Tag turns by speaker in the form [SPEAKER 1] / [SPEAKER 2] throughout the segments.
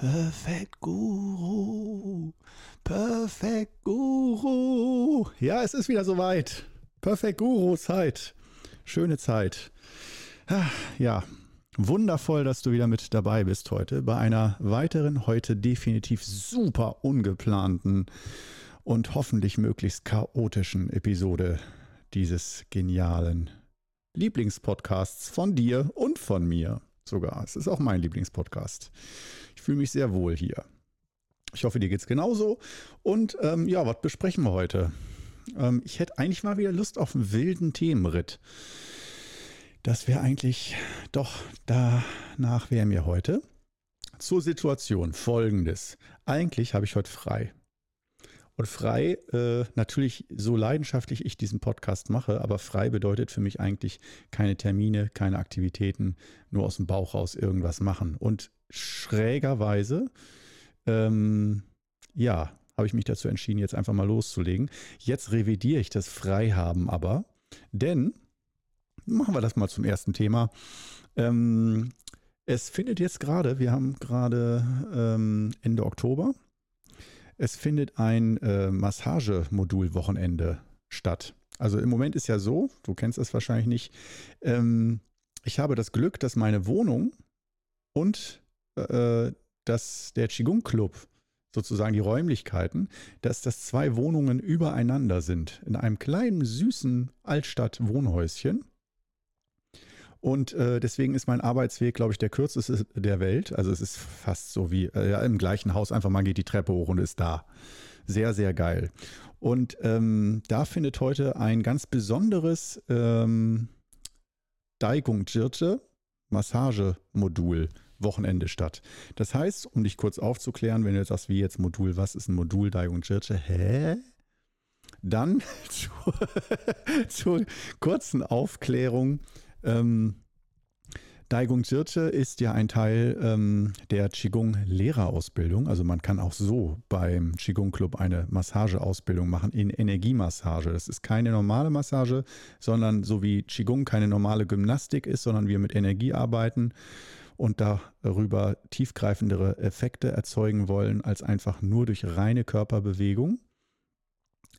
[SPEAKER 1] Perfekt Guru. Perfekt Guru. Ja, es ist wieder soweit. Perfekt Guru Zeit. Schöne Zeit. Ah, ja, wundervoll, dass du wieder mit dabei bist heute bei einer weiteren, heute definitiv super ungeplanten und hoffentlich möglichst chaotischen Episode dieses genialen Lieblingspodcasts von dir und von mir sogar. Es ist auch mein Lieblingspodcast. Ich fühle mich sehr wohl hier. Ich hoffe, dir geht es genauso. Und ähm, ja, was besprechen wir heute? Ähm, ich hätte eigentlich mal wieder Lust auf einen wilden Themenritt. Das wäre eigentlich doch danach wäre mir heute. Zur Situation folgendes. Eigentlich habe ich heute frei und frei, äh, natürlich so leidenschaftlich ich diesen Podcast mache, aber frei bedeutet für mich eigentlich keine Termine, keine Aktivitäten, nur aus dem Bauch raus irgendwas machen. Und schrägerweise, ähm, ja, habe ich mich dazu entschieden, jetzt einfach mal loszulegen. Jetzt revidiere ich das Freihaben aber, denn, machen wir das mal zum ersten Thema. Ähm, es findet jetzt gerade, wir haben gerade ähm, Ende Oktober, es findet ein äh, Massagemodul-Wochenende statt. Also im Moment ist ja so, du kennst das wahrscheinlich nicht, ähm, ich habe das Glück, dass meine Wohnung und äh, dass der Qigong Club, sozusagen die Räumlichkeiten, dass das zwei Wohnungen übereinander sind. In einem kleinen, süßen Altstadt-Wohnhäuschen. Und äh, deswegen ist mein Arbeitsweg, glaube ich, der kürzeste der Welt. Also es ist fast so wie äh, im gleichen Haus, einfach man geht die Treppe hoch und ist da. Sehr, sehr geil. Und ähm, da findet heute ein ganz besonderes ähm, Daigung Jirche Massagemodul Wochenende statt. Das heißt, um dich kurz aufzuklären, wenn du sagst, wie jetzt Modul, was ist ein Modul Daigung Jirche? Hä? Dann zur, zur kurzen Aufklärung ähm, Daigung Jirche ist ja ein Teil ähm, der Qigong-Lehrerausbildung. Also man kann auch so beim Qigong-Club eine Massageausbildung machen in Energiemassage. Das ist keine normale Massage, sondern so wie Qigong keine normale Gymnastik ist, sondern wir mit Energie arbeiten und darüber tiefgreifendere Effekte erzeugen wollen, als einfach nur durch reine Körperbewegung.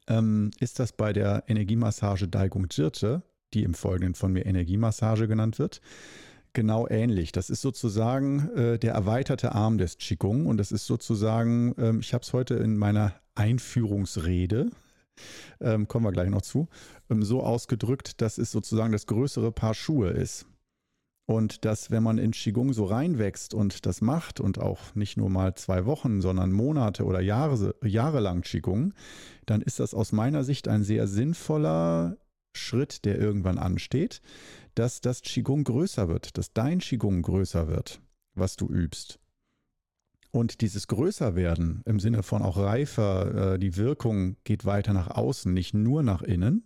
[SPEAKER 1] Ähm, ist das bei der Energiemassage Daigung Jirche die im Folgenden von mir Energiemassage genannt wird, genau ähnlich. Das ist sozusagen äh, der erweiterte Arm des Qigong und das ist sozusagen, ähm, ich habe es heute in meiner Einführungsrede, ähm, kommen wir gleich noch zu, ähm, so ausgedrückt, dass es sozusagen das größere Paar Schuhe ist. Und dass, wenn man in Qigong so reinwächst und das macht und auch nicht nur mal zwei Wochen, sondern Monate oder Jahre, jahrelang Qigong, dann ist das aus meiner Sicht ein sehr sinnvoller Schritt, der irgendwann ansteht, dass das Qigong größer wird, dass dein Qigong größer wird, was du übst. Und dieses Größerwerden im Sinne von auch reifer, äh, die Wirkung geht weiter nach außen, nicht nur nach innen,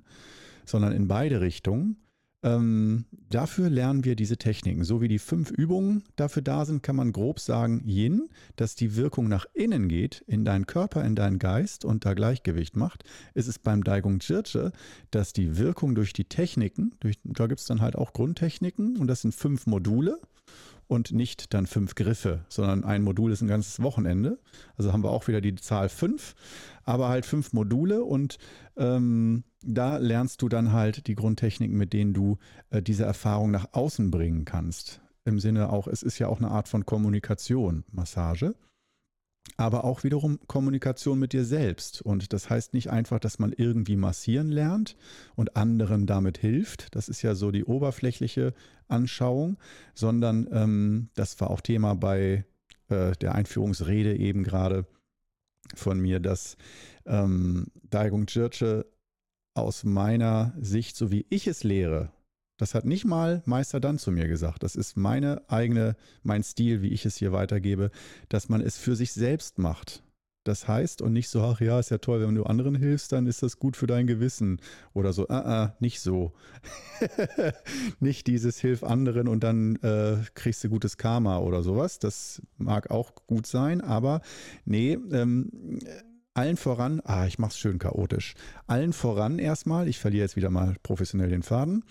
[SPEAKER 1] sondern in beide Richtungen. Ähm, dafür lernen wir diese Techniken. So wie die fünf Übungen dafür da sind, kann man grob sagen, Yin, dass die Wirkung nach innen geht, in deinen Körper, in deinen Geist und da Gleichgewicht macht. Ist es beim Daigung Jirche, dass die Wirkung durch die Techniken, durch, da gibt es dann halt auch Grundtechniken und das sind fünf Module und nicht dann fünf Griffe, sondern ein Modul ist ein ganzes Wochenende. Also haben wir auch wieder die Zahl fünf, aber halt fünf Module und ähm, da lernst du dann halt die Grundtechniken, mit denen du äh, diese Erfahrung nach außen bringen kannst. Im Sinne auch, es ist ja auch eine Art von Kommunikation, Massage aber auch wiederum Kommunikation mit dir selbst. Und das heißt nicht einfach, dass man irgendwie massieren lernt und anderen damit hilft. Das ist ja so die oberflächliche Anschauung, sondern ähm, das war auch Thema bei äh, der Einführungsrede eben gerade von mir, dass ähm, Daigung Jirche aus meiner Sicht, so wie ich es lehre, das hat nicht mal Meister dann zu mir gesagt. Das ist meine eigene, mein Stil, wie ich es hier weitergebe, dass man es für sich selbst macht. Das heißt, und nicht so, ach ja, ist ja toll, wenn du anderen hilfst, dann ist das gut für dein Gewissen. Oder so, ah, ah nicht so. nicht dieses Hilf anderen und dann äh, kriegst du gutes Karma oder sowas. Das mag auch gut sein, aber nee, ähm, allen voran, ah, ich mach's schön chaotisch. Allen voran erstmal, ich verliere jetzt wieder mal professionell den Faden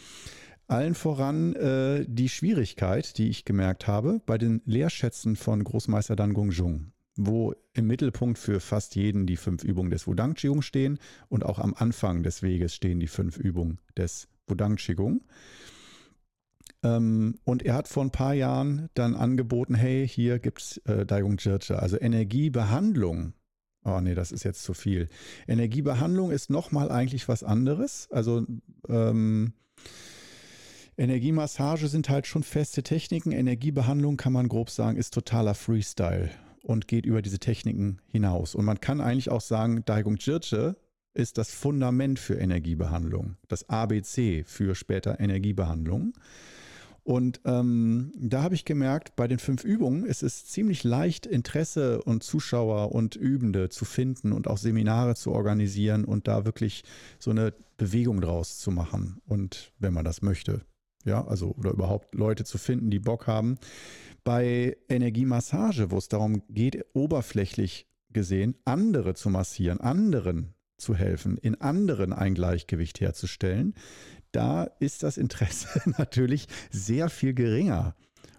[SPEAKER 1] Allen voran äh, die Schwierigkeit, die ich gemerkt habe bei den Lehrschätzen von Großmeister Dan Gong Jung, wo im Mittelpunkt für fast jeden die fünf Übungen des Wudang Qigong stehen und auch am Anfang des Weges stehen die fünf Übungen des Wudang Qigong. Ähm, und er hat vor ein paar Jahren dann angeboten, hey, hier gibt es äh, Daigong Jirche, also Energiebehandlung. Oh nee, das ist jetzt zu viel. Energiebehandlung ist nochmal eigentlich was anderes. Also ähm, Energiemassage sind halt schon feste Techniken. Energiebehandlung kann man grob sagen, ist totaler Freestyle und geht über diese Techniken hinaus. Und man kann eigentlich auch sagen, Daigung Jirche ist das Fundament für Energiebehandlung, das ABC für später Energiebehandlung. Und ähm, da habe ich gemerkt, bei den fünf Übungen ist es ziemlich leicht, Interesse und Zuschauer und Übende zu finden und auch Seminare zu organisieren und da wirklich so eine Bewegung draus zu machen. Und wenn man das möchte, ja, also oder überhaupt Leute zu finden, die Bock haben. Bei Energiemassage, wo es darum geht, oberflächlich gesehen andere zu massieren, anderen zu helfen, in anderen ein Gleichgewicht herzustellen, da ist das Interesse natürlich sehr viel geringer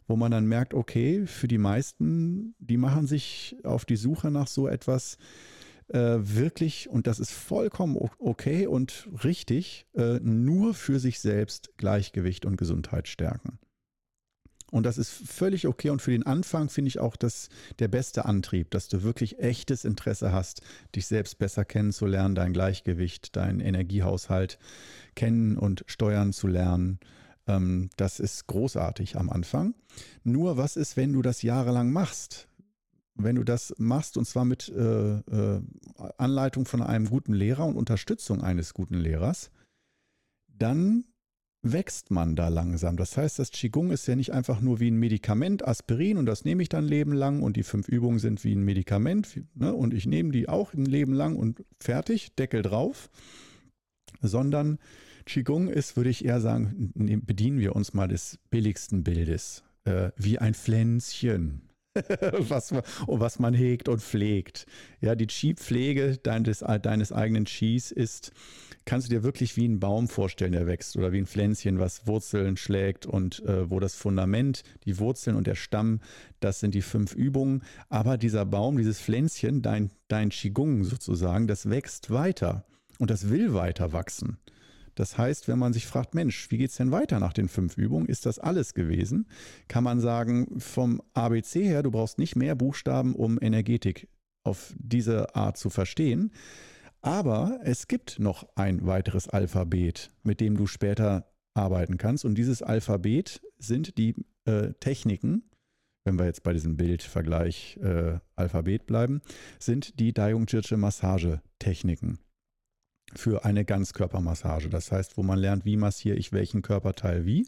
[SPEAKER 1] wo man dann merkt, okay, für die meisten, die machen sich auf die Suche nach so etwas äh, wirklich, und das ist vollkommen okay und richtig, äh, nur für sich selbst Gleichgewicht und Gesundheit stärken. Und das ist völlig okay. Und für den Anfang finde ich auch das der beste Antrieb, dass du wirklich echtes Interesse hast, dich selbst besser kennenzulernen, dein Gleichgewicht, deinen Energiehaushalt kennen und steuern zu lernen. Ähm, das ist großartig am Anfang. Nur was ist, wenn du das jahrelang machst? Wenn du das machst, und zwar mit äh, äh, Anleitung von einem guten Lehrer und Unterstützung eines guten Lehrers, dann wächst man da langsam. Das heißt, das Qigong ist ja nicht einfach nur wie ein Medikament, Aspirin, und das nehme ich dann Leben lang und die fünf Übungen sind wie ein Medikament ne, und ich nehme die auch ein Leben lang und fertig, Deckel drauf, sondern Qigong ist, würde ich eher sagen, bedienen wir uns mal des billigsten Bildes, äh, wie ein Pflänzchen. was, was man hegt und pflegt. Ja, die Chi-Pflege deines, deines eigenen Chis ist, kannst du dir wirklich wie ein Baum vorstellen, der wächst oder wie ein Pflänzchen, was Wurzeln schlägt und äh, wo das Fundament, die Wurzeln und der Stamm, das sind die fünf Übungen. Aber dieser Baum, dieses Pflänzchen, dein, dein Qigong sozusagen, das wächst weiter und das will weiter wachsen. Das heißt, wenn man sich fragt, Mensch, wie geht es denn weiter nach den fünf Übungen? Ist das alles gewesen? Kann man sagen, vom ABC her, du brauchst nicht mehr Buchstaben, um Energetik auf diese Art zu verstehen. Aber es gibt noch ein weiteres Alphabet, mit dem du später arbeiten kannst. Und dieses Alphabet sind die äh, Techniken, wenn wir jetzt bei diesem Bildvergleich äh, Alphabet bleiben, sind die Dayung Jirche Massage-Techniken für eine Ganzkörpermassage. Das heißt, wo man lernt, wie massiere ich welchen Körperteil wie,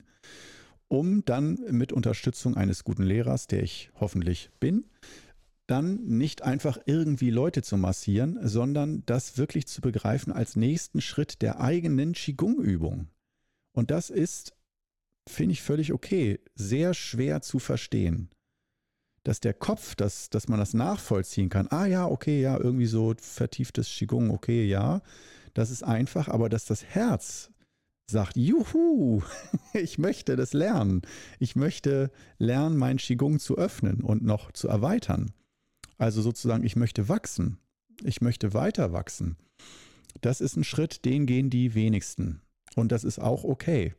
[SPEAKER 1] um dann mit Unterstützung eines guten Lehrers, der ich hoffentlich bin, dann nicht einfach irgendwie Leute zu massieren, sondern das wirklich zu begreifen als nächsten Schritt der eigenen Qigong-Übung. Und das ist, finde ich völlig okay, sehr schwer zu verstehen. Dass der Kopf, dass, dass man das nachvollziehen kann, ah ja, okay, ja, irgendwie so vertieftes Qigong, okay, ja, das ist einfach, aber dass das Herz sagt, juhu, ich möchte das lernen. Ich möchte lernen, mein Qigong zu öffnen und noch zu erweitern. Also sozusagen, ich möchte wachsen. Ich möchte weiter wachsen. Das ist ein Schritt, den gehen die wenigsten. Und das ist auch okay.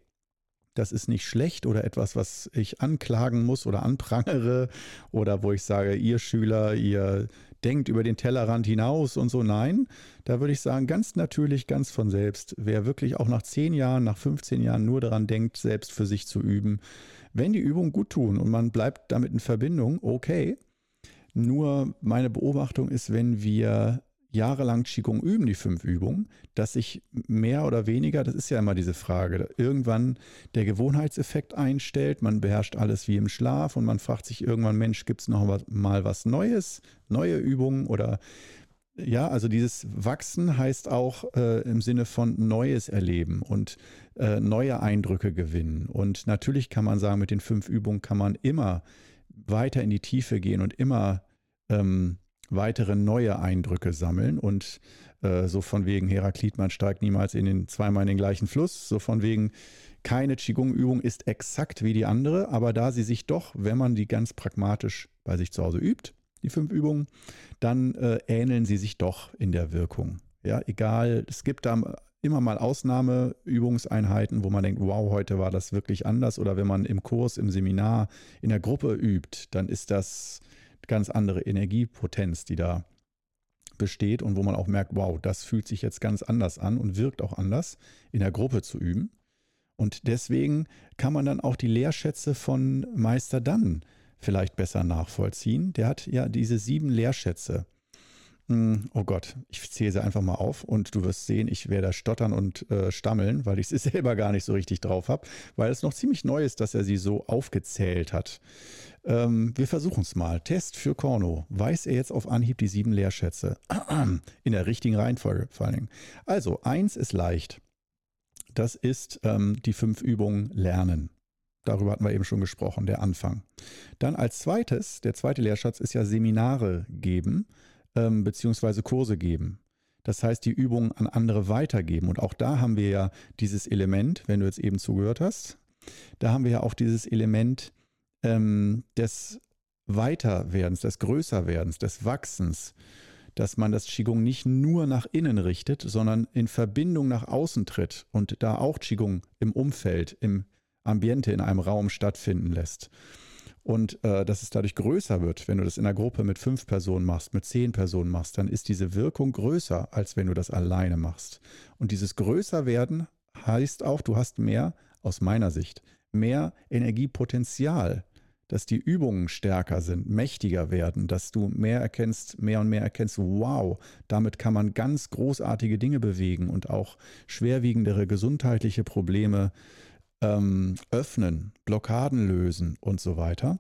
[SPEAKER 1] Das ist nicht schlecht oder etwas, was ich anklagen muss oder anprangere oder wo ich sage, ihr Schüler, ihr denkt über den Tellerrand hinaus und so. Nein, da würde ich sagen, ganz natürlich, ganz von selbst. Wer wirklich auch nach 10 Jahren, nach 15 Jahren nur daran denkt, selbst für sich zu üben, wenn die Übungen gut tun und man bleibt damit in Verbindung, okay. Nur meine Beobachtung ist, wenn wir jahrelang Qigong üben, die fünf Übungen, dass sich mehr oder weniger, das ist ja immer diese Frage, irgendwann der Gewohnheitseffekt einstellt, man beherrscht alles wie im Schlaf und man fragt sich irgendwann, Mensch, gibt es noch mal was Neues, neue Übungen oder ja, also dieses Wachsen heißt auch äh, im Sinne von Neues erleben und äh, neue Eindrücke gewinnen. Und natürlich kann man sagen, mit den fünf Übungen kann man immer weiter in die Tiefe gehen und immer ähm, weitere neue Eindrücke sammeln und äh, so von wegen Heraklit, man steigt niemals in den zweimal in den gleichen Fluss, so von wegen keine Qigong-Übung ist exakt wie die andere, aber da sie sich doch, wenn man die ganz pragmatisch bei sich zu Hause übt, die fünf Übungen, dann äh, ähneln sie sich doch in der Wirkung. Ja, egal, es gibt da immer mal Ausnahmeübungseinheiten, wo man denkt, wow, heute war das wirklich anders. Oder wenn man im Kurs, im Seminar, in der Gruppe übt, dann ist das ganz andere Energiepotenz, die da besteht und wo man auch merkt, wow, das fühlt sich jetzt ganz anders an und wirkt auch anders, in der Gruppe zu üben. Und deswegen kann man dann auch die Lehrschätze von Meister Dann vielleicht besser nachvollziehen. Der hat ja diese sieben Lehrschätze. Hm, oh Gott, ich zähle sie einfach mal auf und du wirst sehen, ich werde stottern und äh, stammeln, weil ich sie selber gar nicht so richtig drauf habe, weil es noch ziemlich neu ist, dass er sie so aufgezählt hat. Ähm, wir versuchen es mal. Test für Korno. Weiß er jetzt auf Anhieb die sieben Leerschätze? In der richtigen Reihenfolge vor allen Dingen. Also, eins ist leicht. Das ist ähm, die fünf Übungen Lernen. Darüber hatten wir eben schon gesprochen, der Anfang. Dann als zweites, der zweite Lehrschatz ist ja Seminare geben ähm, beziehungsweise Kurse geben. Das heißt, die Übungen an andere weitergeben. Und auch da haben wir ja dieses Element, wenn du jetzt eben zugehört hast, da haben wir ja auch dieses Element ähm, des Weiterwerdens, des Größerwerdens, des Wachsens, dass man das Qigong nicht nur nach innen richtet, sondern in Verbindung nach außen tritt und da auch Qigong im Umfeld, im Ambiente, in einem Raum stattfinden lässt und äh, dass es dadurch größer wird. Wenn du das in einer Gruppe mit fünf Personen machst, mit zehn Personen machst, dann ist diese Wirkung größer, als wenn du das alleine machst. Und dieses Größerwerden heißt auch, du hast mehr, aus meiner Sicht, mehr Energiepotenzial, dass die Übungen stärker sind, mächtiger werden, dass du mehr erkennst, mehr und mehr erkennst, wow, damit kann man ganz großartige Dinge bewegen und auch schwerwiegendere gesundheitliche Probleme äh, ähm, öffnen, Blockaden lösen und so weiter.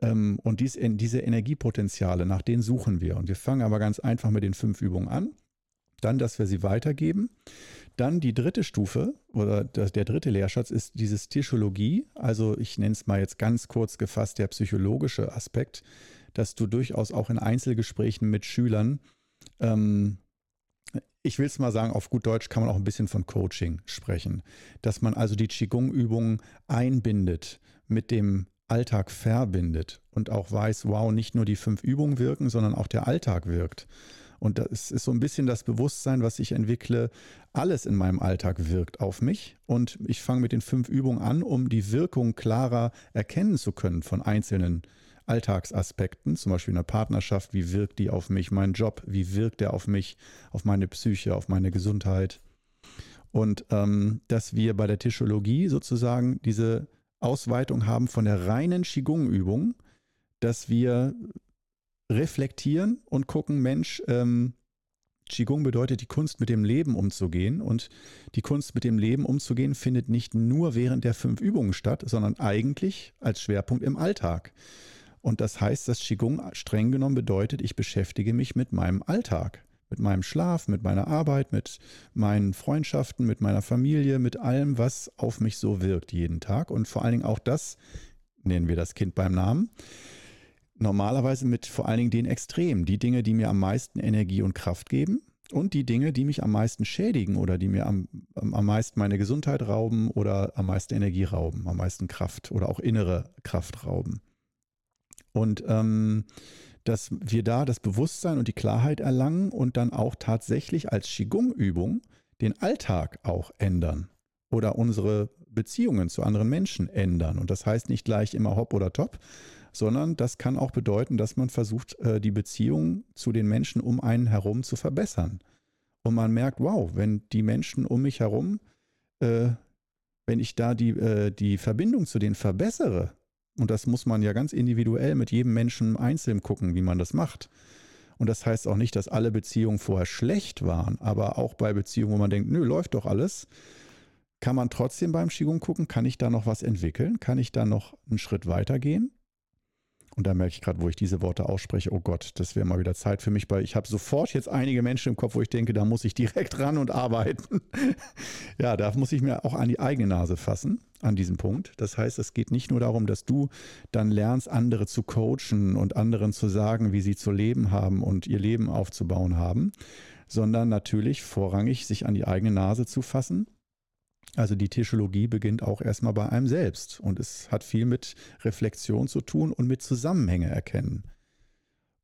[SPEAKER 1] Ähm, und dies, diese Energiepotenziale, nach denen suchen wir. Und wir fangen aber ganz einfach mit den fünf Übungen an. Dann, dass wir sie weitergeben. Dann die dritte Stufe oder der dritte Lehrschatz ist dieses Tischologie. Also ich nenne es mal jetzt ganz kurz gefasst der psychologische Aspekt, dass du durchaus auch in Einzelgesprächen mit Schülern ähm, ich will es mal sagen, auf gut Deutsch kann man auch ein bisschen von Coaching sprechen. Dass man also die Qigong-Übungen einbindet, mit dem Alltag verbindet und auch weiß, wow, nicht nur die fünf Übungen wirken, sondern auch der Alltag wirkt. Und das ist so ein bisschen das Bewusstsein, was ich entwickle. Alles in meinem Alltag wirkt auf mich. Und ich fange mit den fünf Übungen an, um die Wirkung klarer erkennen zu können von einzelnen Alltagsaspekten, zum Beispiel in einer Partnerschaft, wie wirkt die auf mich, mein Job, wie wirkt der auf mich, auf meine Psyche, auf meine Gesundheit. Und ähm, dass wir bei der Tischologie sozusagen diese Ausweitung haben von der reinen Qigong-Übung, dass wir reflektieren und gucken, Mensch, ähm, Qigong bedeutet die Kunst, mit dem Leben umzugehen. Und die Kunst, mit dem Leben umzugehen, findet nicht nur während der fünf Übungen statt, sondern eigentlich als Schwerpunkt im Alltag. Und das heißt, dass Qigong streng genommen bedeutet, ich beschäftige mich mit meinem Alltag, mit meinem Schlaf, mit meiner Arbeit, mit meinen Freundschaften, mit meiner Familie, mit allem, was auf mich so wirkt jeden Tag. Und vor allen Dingen auch das, nennen wir das Kind beim Namen, normalerweise mit vor allen Dingen den Extremen, die Dinge, die mir am meisten Energie und Kraft geben und die Dinge, die mich am meisten schädigen oder die mir am, am meisten meine Gesundheit rauben oder am meisten Energie rauben, am meisten Kraft oder auch innere Kraft rauben. Und ähm, dass wir da das Bewusstsein und die Klarheit erlangen und dann auch tatsächlich als Qigong-Übung den Alltag auch ändern oder unsere Beziehungen zu anderen Menschen ändern. Und das heißt nicht gleich immer hopp oder top, sondern das kann auch bedeuten, dass man versucht, äh, die Beziehung zu den Menschen um einen herum zu verbessern. Und man merkt, wow, wenn die Menschen um mich herum, äh, wenn ich da die, äh, die Verbindung zu denen verbessere, und das muss man ja ganz individuell mit jedem Menschen einzeln gucken, wie man das macht. Und das heißt auch nicht, dass alle Beziehungen vorher schlecht waren, aber auch bei Beziehungen, wo man denkt, nö, läuft doch alles, kann man trotzdem beim Qigong gucken, kann ich da noch was entwickeln? Kann ich da noch einen Schritt weitergehen? Und da merke ich gerade, wo ich diese Worte ausspreche, oh Gott, das wäre mal wieder Zeit für mich, weil ich habe sofort jetzt einige Menschen im Kopf, wo ich denke, da muss ich direkt ran und arbeiten. ja, da muss ich mir auch an die eigene Nase fassen, an diesem Punkt. Das heißt, es geht nicht nur darum, dass du dann lernst, andere zu coachen und anderen zu sagen, wie sie zu leben haben und ihr Leben aufzubauen haben, sondern natürlich vorrangig sich an die eigene Nase zu fassen Also die Tischologie beginnt auch erstmal bei einem selbst und es hat viel mit Reflexion zu tun und mit Zusammenhänge erkennen.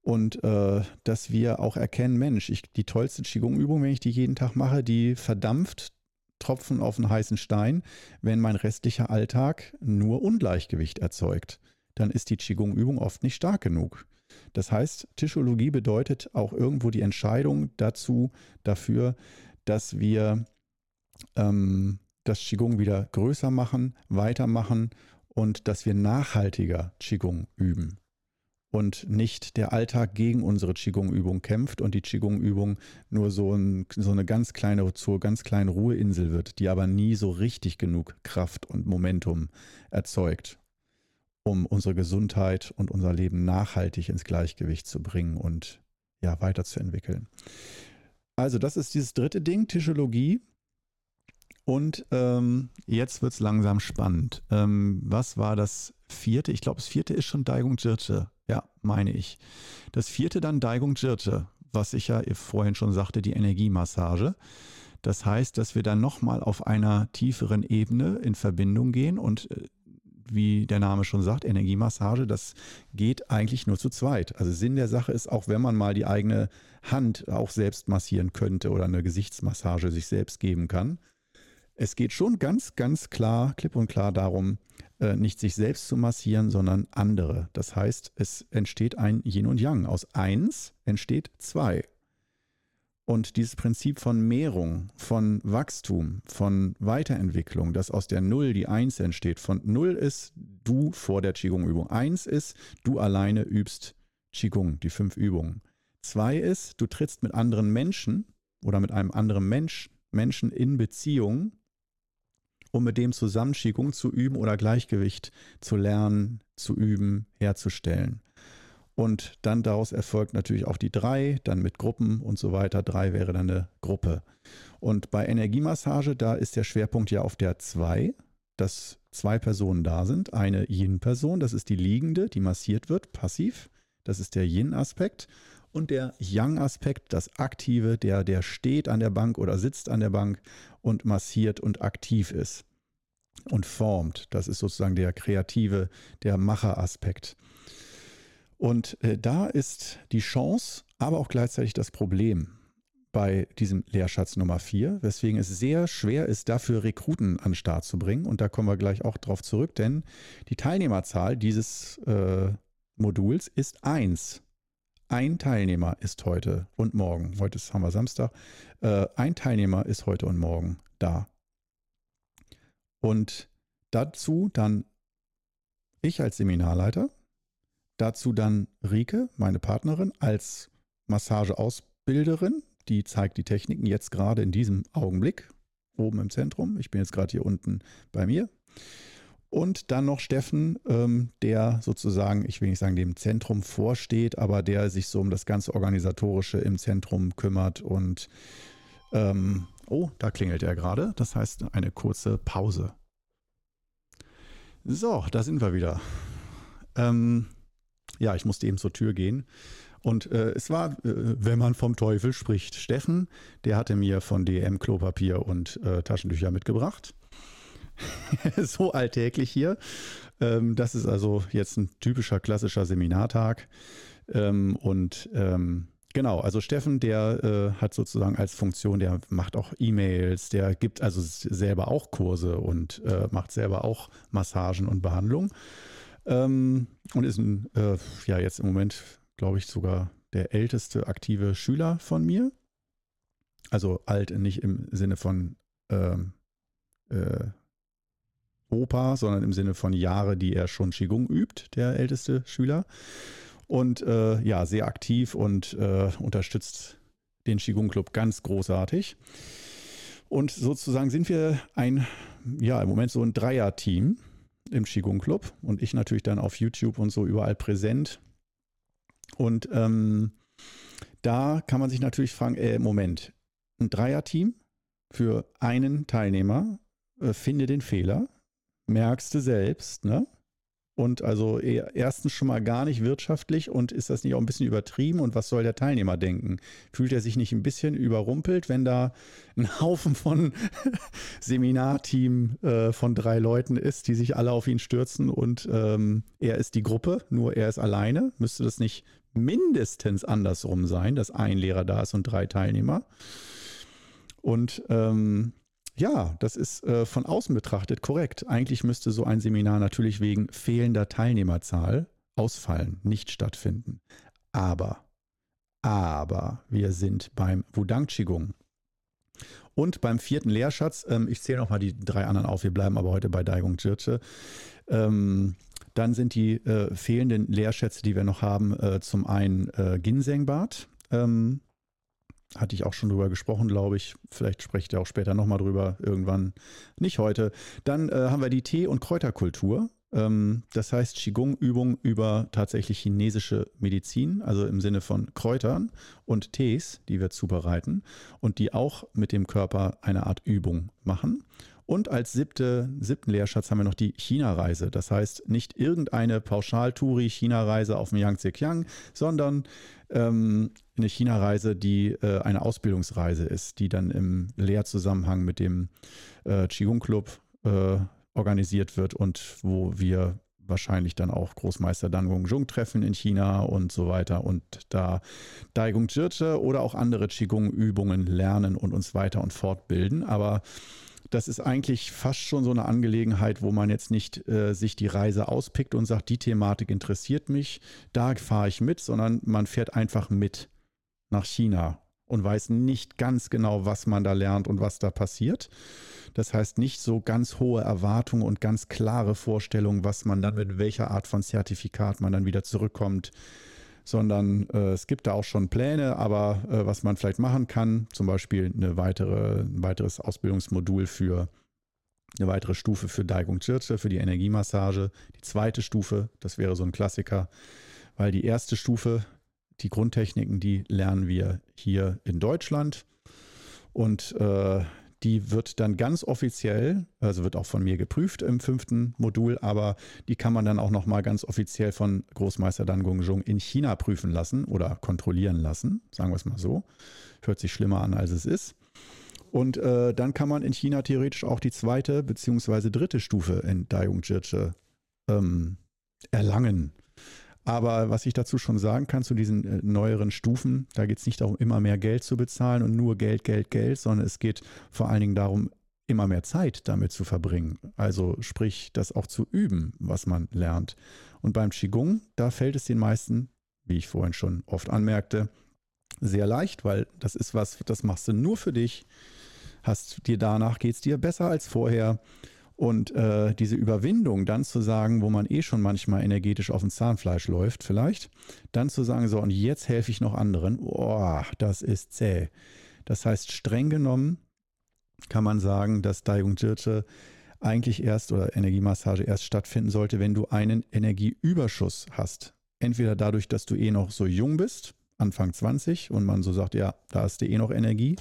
[SPEAKER 1] Und äh, dass wir auch erkennen, Mensch, ich, die tollste Qigong-Übung, wenn ich die jeden Tag mache, die verdampft Tropfen auf einen heißen Stein, wenn mein restlicher Alltag nur Ungleichgewicht erzeugt. Dann ist die Qigong-Übung oft nicht stark genug. Das heißt, Tischologie bedeutet auch irgendwo die Entscheidung dazu, dafür, dass wir ähm, das Qigong wieder größer machen, weitermachen und dass wir nachhaltiger Qigong üben und nicht der Alltag gegen unsere Qigong-Übung kämpft und die Qigong-Übung nur so, ein, so eine ganz kleine, zur ganz kleinen Ruheinsel wird, die aber nie so richtig genug Kraft und Momentum erzeugt, um unsere Gesundheit und unser Leben nachhaltig ins Gleichgewicht zu bringen und ja, weiterzuentwickeln. Also, das ist dieses dritte Ding, Tischologie. Und ähm, jetzt wird es langsam spannend. Ähm, was war das vierte? Ich glaube, das vierte ist schon Daigung Jirche. Ja, meine ich. Das vierte dann Daigung Jirche, was ich ja vorhin schon sagte, die Energiemassage. Das heißt, dass wir dann nochmal auf einer tieferen Ebene in Verbindung gehen und äh, wie der Name schon sagt, Energiemassage, das geht eigentlich nur zu zweit. Also Sinn der Sache ist, auch wenn man mal die eigene Hand auch selbst massieren könnte oder eine Gesichtsmassage sich selbst geben kann, es geht schon ganz, ganz klar, klipp und klar darum, äh, nicht sich selbst zu massieren, sondern andere. Das heißt, es entsteht ein Yin und Yang. Aus eins entsteht zwei. Und dieses Prinzip von Mehrung, von Wachstum, von Weiterentwicklung, dass aus der Null die Eins entsteht. Von Null ist du vor der Qigong-Übung. Eins ist, du alleine übst Qigong, die fünf Übungen. Zwei ist, du trittst mit anderen Menschen oder mit einem anderen Mensch, Menschen in Beziehung um mit dem zusammen Qigong zu üben oder Gleichgewicht zu lernen, zu üben, herzustellen. Und dann daraus erfolgt natürlich auch die drei, dann mit Gruppen und so weiter. Drei wäre dann eine Gruppe. Und bei Energiemassage, da ist der Schwerpunkt ja auf der zwei, dass zwei Personen da sind. Eine Yin-Person, das ist die liegende, die massiert wird, passiv. Das ist der Yin-Aspekt. Und der Yang-Aspekt, das Aktive, der, der steht an der Bank oder sitzt an der Bank und massiert und aktiv ist und formt. Das ist sozusagen der kreative, der Macheraspekt. Und äh, da ist die Chance, aber auch gleichzeitig das Problem bei diesem Lehrschatz Nummer 4, weswegen es sehr schwer ist, dafür Rekruten an den Start zu bringen. Und da kommen wir gleich auch drauf zurück, denn die Teilnehmerzahl dieses äh, Moduls ist 1. Ein Teilnehmer ist heute und morgen, heute ist, haben wir Samstag, äh, ein Teilnehmer ist heute und morgen da. Und dazu dann ich als Seminarleiter, dazu dann Rike, meine Partnerin, als Massageausbilderin, die zeigt die Techniken jetzt gerade in diesem Augenblick oben im Zentrum. Ich bin jetzt gerade hier unten bei mir. Und dann noch Steffen, ähm, der sozusagen, ich will nicht sagen, dem Zentrum vorsteht, aber der sich so um das ganze Organisatorische im Zentrum kümmert. Und ähm, oh, da klingelt er gerade. Das heißt eine kurze Pause. So, da sind wir wieder. Ähm, ja, ich musste eben zur Tür gehen. Und äh, es war, äh, wenn man vom Teufel spricht, Steffen, der hatte mir von DM Klopapier und äh, Taschentücher mitgebracht. so alltäglich hier. Ähm, das ist also jetzt ein typischer klassischer Seminartag. Ähm, und ähm, genau, also Steffen, der äh, hat sozusagen als Funktion, der macht auch E-Mails, der gibt also selber auch Kurse und äh, macht selber auch Massagen und Behandlungen. Ähm, und ist ein, äh, ja, jetzt im Moment, glaube ich, sogar der älteste aktive Schüler von mir. Also alt nicht im Sinne von ähm, äh, Opa, sondern im Sinne von Jahre, die er schon Qigong übt, der älteste Schüler. Und äh, ja, sehr aktiv und äh, unterstützt den Qigong Club ganz großartig. Und sozusagen sind wir ein, ja, im Moment so ein Dreier-Team im Qigong Club und ich natürlich dann auf YouTube und so überall präsent. Und ähm, da kann man sich natürlich fragen, äh, Moment, ein Dreier-Team für einen Teilnehmer, äh, finde den Fehler, merkst du selbst, ne? und also erstens schon mal gar nicht wirtschaftlich und ist das nicht auch ein bisschen übertrieben und was soll der Teilnehmer denken? Fühlt er sich nicht ein bisschen überrumpelt, wenn da ein Haufen von Seminarteam äh, von drei Leuten ist, die sich alle auf ihn stürzen und ähm, er ist die Gruppe, nur er ist alleine? Müsste das nicht mindestens andersrum sein, dass ein Lehrer da ist und drei Teilnehmer? Und ähm, ja, das ist äh, von außen betrachtet korrekt. Eigentlich müsste so ein Seminar natürlich wegen fehlender Teilnehmerzahl ausfallen, nicht stattfinden. Aber, aber wir sind beim Wudang Qigong. Und beim vierten Lehrschatz, ähm, ich zähle nochmal die drei anderen auf, wir bleiben aber heute bei Daigung Jirche. Ähm, dann sind die äh, fehlenden Lehrschätze, die wir noch haben, äh, zum einen äh, Ginsengbad. Ähm, hatte ich auch schon drüber gesprochen, glaube ich. Vielleicht sprecht ihr auch später nochmal drüber, irgendwann. Nicht heute. Dann äh, haben wir die Tee- und Kräuterkultur. Ähm, das heißt Qigong-Übung über tatsächlich chinesische Medizin, also im Sinne von Kräutern und Tees, die wir zubereiten und die auch mit dem Körper eine Art Übung machen. Und als siebte, siebten Lehrschatz haben wir noch die China-Reise. Das heißt, nicht irgendeine Pauschal-Touri-China-Reise auf dem Yangtze-Kiang, sondern ähm, eine China-Reise, die äh, eine Ausbildungsreise ist, die dann im Lehrzusammenhang mit dem äh, Qigong-Club äh, organisiert wird und wo wir wahrscheinlich dann auch Großmeister Dan Gongzhong treffen in China und so weiter und da Daigung Jirche oder auch andere Qigong-Übungen lernen und uns weiter und fortbilden. Aber das ist eigentlich fast schon so eine Angelegenheit, wo man jetzt nicht äh, sich die Reise auspickt und sagt, die Thematik interessiert mich, da fahre ich mit, sondern man fährt einfach mit nach China und weiß nicht ganz genau, was man da lernt und was da passiert. Das heißt nicht so ganz hohe Erwartungen und ganz klare Vorstellungen, was man dann mit welcher Art von Zertifikat man dann wieder zurückkommt sondern äh, es gibt da auch schon Pläne, aber äh, was man vielleicht machen kann, zum Beispiel eine weitere, ein weiteres Ausbildungsmodul für eine weitere Stufe für Daigung Chirche, für die Energiemassage. Die zweite Stufe, das wäre so ein Klassiker, weil die erste Stufe, die Grundtechniken, die lernen wir hier in Deutschland. Und äh, die wird dann ganz offiziell, also wird auch von mir geprüft im fünften Modul, aber die kann man dann auch nochmal ganz offiziell von Großmeister Dan Gongzhong in China prüfen lassen oder kontrollieren lassen, sagen wir es mal so. Hört sich schlimmer an, als es ist. Und äh, dann kann man in China theoretisch auch die zweite bzw. dritte Stufe in Daiyong Jirche ähm, erlangen. Aber was ich dazu schon sagen kann zu diesen äh, neueren Stufen, da geht es nicht darum, immer mehr Geld zu bezahlen und nur Geld, Geld, Geld, sondern es geht vor allen Dingen darum, immer mehr Zeit damit zu verbringen. Also sprich, das auch zu üben, was man lernt. Und beim Qigong, da fällt es den meisten, wie ich vorhin schon oft anmerkte, sehr leicht, weil das ist was, das machst du nur für dich. Hast dir danach geht es dir besser als vorher. Und äh, diese Überwindung dann zu sagen, wo man eh schon manchmal energetisch auf dem Zahnfleisch läuft, vielleicht, dann zu sagen, so, und jetzt helfe ich noch anderen, boah, das ist zäh. Das heißt, streng genommen kann man sagen, dass Daigung Jirche eigentlich erst oder Energiemassage erst stattfinden sollte, wenn du einen Energieüberschuss hast. Entweder dadurch, dass du eh noch so jung bist, Anfang 20, und man so sagt, ja, da hast du eh noch Energie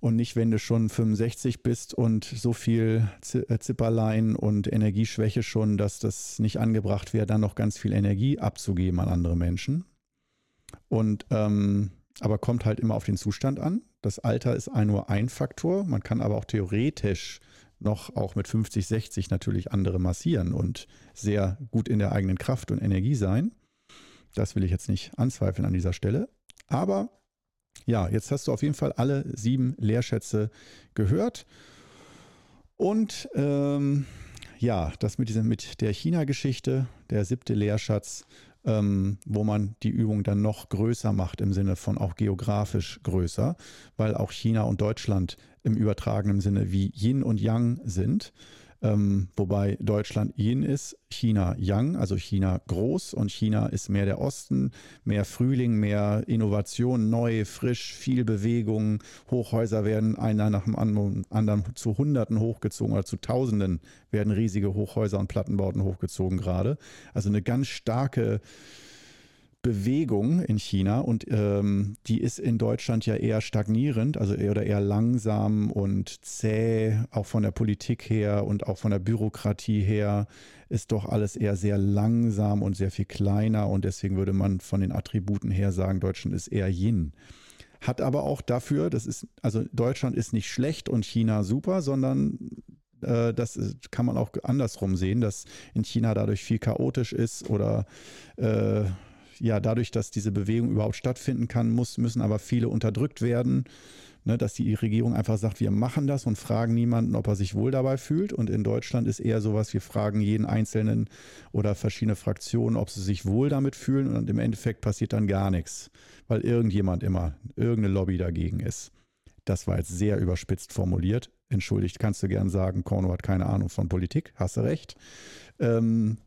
[SPEAKER 1] und nicht, wenn du schon 65 bist und so viel äh, Zipperlein und Energieschwäche schon, dass das nicht angebracht wäre, dann noch ganz viel Energie abzugeben an andere Menschen. Und ähm, aber kommt halt immer auf den Zustand an. Das Alter ist ein, nur ein Faktor. Man kann aber auch theoretisch noch auch mit 50, 60 natürlich andere massieren und sehr gut in der eigenen Kraft und Energie sein. Das will ich jetzt nicht anzweifeln an dieser Stelle. Aber ja, jetzt hast du auf jeden Fall alle sieben Lehrschätze gehört. Und ähm, ja, das mit, diesem, mit der China-Geschichte, der siebte Lehrschatz, ähm, wo man die Übung dann noch größer macht, im Sinne von auch geografisch größer, weil auch China und Deutschland im übertragenen Sinne wie Yin und Yang sind. Ähm, wobei Deutschland Yin ist, China Yang, also China groß und China ist mehr der Osten, mehr Frühling, mehr Innovation, neu, frisch, viel Bewegung. Hochhäuser werden einer nach dem anderen zu Hunderten hochgezogen oder zu Tausenden werden riesige Hochhäuser und Plattenbauten hochgezogen gerade. Also eine ganz starke Bewegung in China und ähm, die ist in Deutschland ja eher stagnierend, also eher oder eher langsam und zäh, auch von der Politik her und auch von der Bürokratie her ist doch alles eher sehr langsam und sehr viel kleiner und deswegen würde man von den Attributen her sagen, Deutschland ist eher Yin. Hat aber auch dafür, das ist, also Deutschland ist nicht schlecht und China super, sondern äh, das kann man auch andersrum sehen, dass in China dadurch viel chaotisch ist oder äh, ja, dadurch, dass diese Bewegung überhaupt stattfinden kann, muss, müssen aber viele unterdrückt werden. Ne, dass die Regierung einfach sagt, wir machen das und fragen niemanden, ob er sich wohl dabei fühlt. Und in Deutschland ist eher sowas, wir fragen jeden Einzelnen oder verschiedene Fraktionen, ob sie sich wohl damit fühlen. Und im Endeffekt passiert dann gar nichts, weil irgendjemand immer, irgendeine Lobby dagegen ist. Das war jetzt sehr überspitzt formuliert. Entschuldigt, kannst du gern sagen, Korno hat keine Ahnung von Politik, hast du recht. Ähm,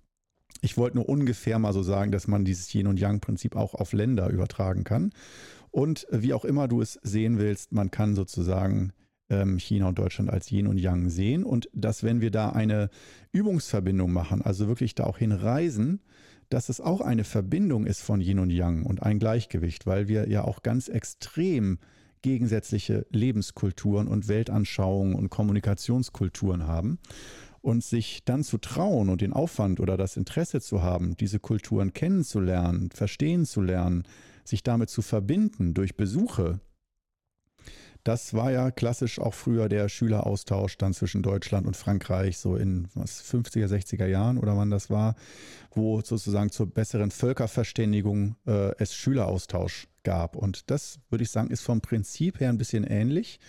[SPEAKER 1] ich wollte nur ungefähr mal so sagen, dass man dieses Yin- und Yang-Prinzip auch auf Länder übertragen kann. Und wie auch immer du es sehen willst, man kann sozusagen ähm, China und Deutschland als Yin und Yang sehen. Und dass, wenn wir da eine Übungsverbindung machen, also wirklich da auch hinreisen, dass es auch eine Verbindung ist von Yin und Yang und ein Gleichgewicht, weil wir ja auch ganz extrem gegensätzliche Lebenskulturen und Weltanschauungen und Kommunikationskulturen haben und sich dann zu trauen und den Aufwand oder das Interesse zu haben, diese Kulturen kennenzulernen, verstehen zu lernen, sich damit zu verbinden durch Besuche, das war ja klassisch auch früher der Schüleraustausch dann zwischen Deutschland und Frankreich, so in was 50er, 60er Jahren oder wann das war, wo sozusagen zur besseren Völkerverständigung äh, es Schüleraustausch gab. Und das, würde ich sagen, ist vom Prinzip her ein bisschen ähnlich.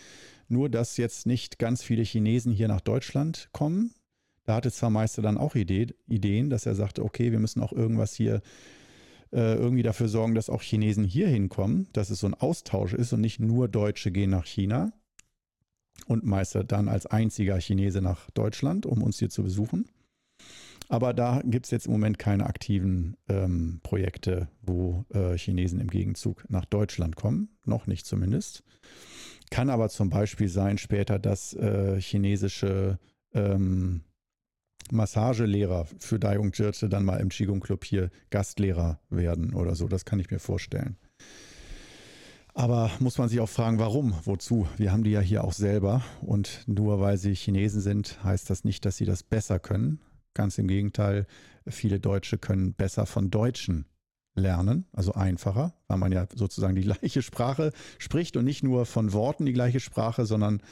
[SPEAKER 1] Nur, dass jetzt nicht ganz viele Chinesen hier nach Deutschland kommen, da hatte zwar Meister dann auch Idee, Ideen, dass er sagte, okay, wir müssen auch irgendwas hier äh, irgendwie dafür sorgen, dass auch Chinesen hier hinkommen, dass es so ein Austausch ist und nicht nur Deutsche gehen nach China und Meister dann als einziger Chinese nach Deutschland, um uns hier zu besuchen. Aber da gibt es jetzt im Moment keine aktiven ähm, Projekte, wo äh, Chinesen im Gegenzug nach Deutschland kommen. Noch nicht zumindest. Kann aber zum Beispiel sein später, dass äh, chinesische ähm, Massagelehrer für Dayung Jirte dann mal im Qigong Club hier Gastlehrer werden oder so. Das kann ich mir vorstellen. Aber muss man sich auch fragen, warum, wozu? Wir haben die ja hier auch selber und nur weil sie Chinesen sind, heißt das nicht, dass sie das besser können. Ganz im Gegenteil, viele Deutsche können besser von Deutschen lernen, also einfacher, weil man ja sozusagen die gleiche Sprache spricht und nicht nur von Worten die gleiche Sprache, sondern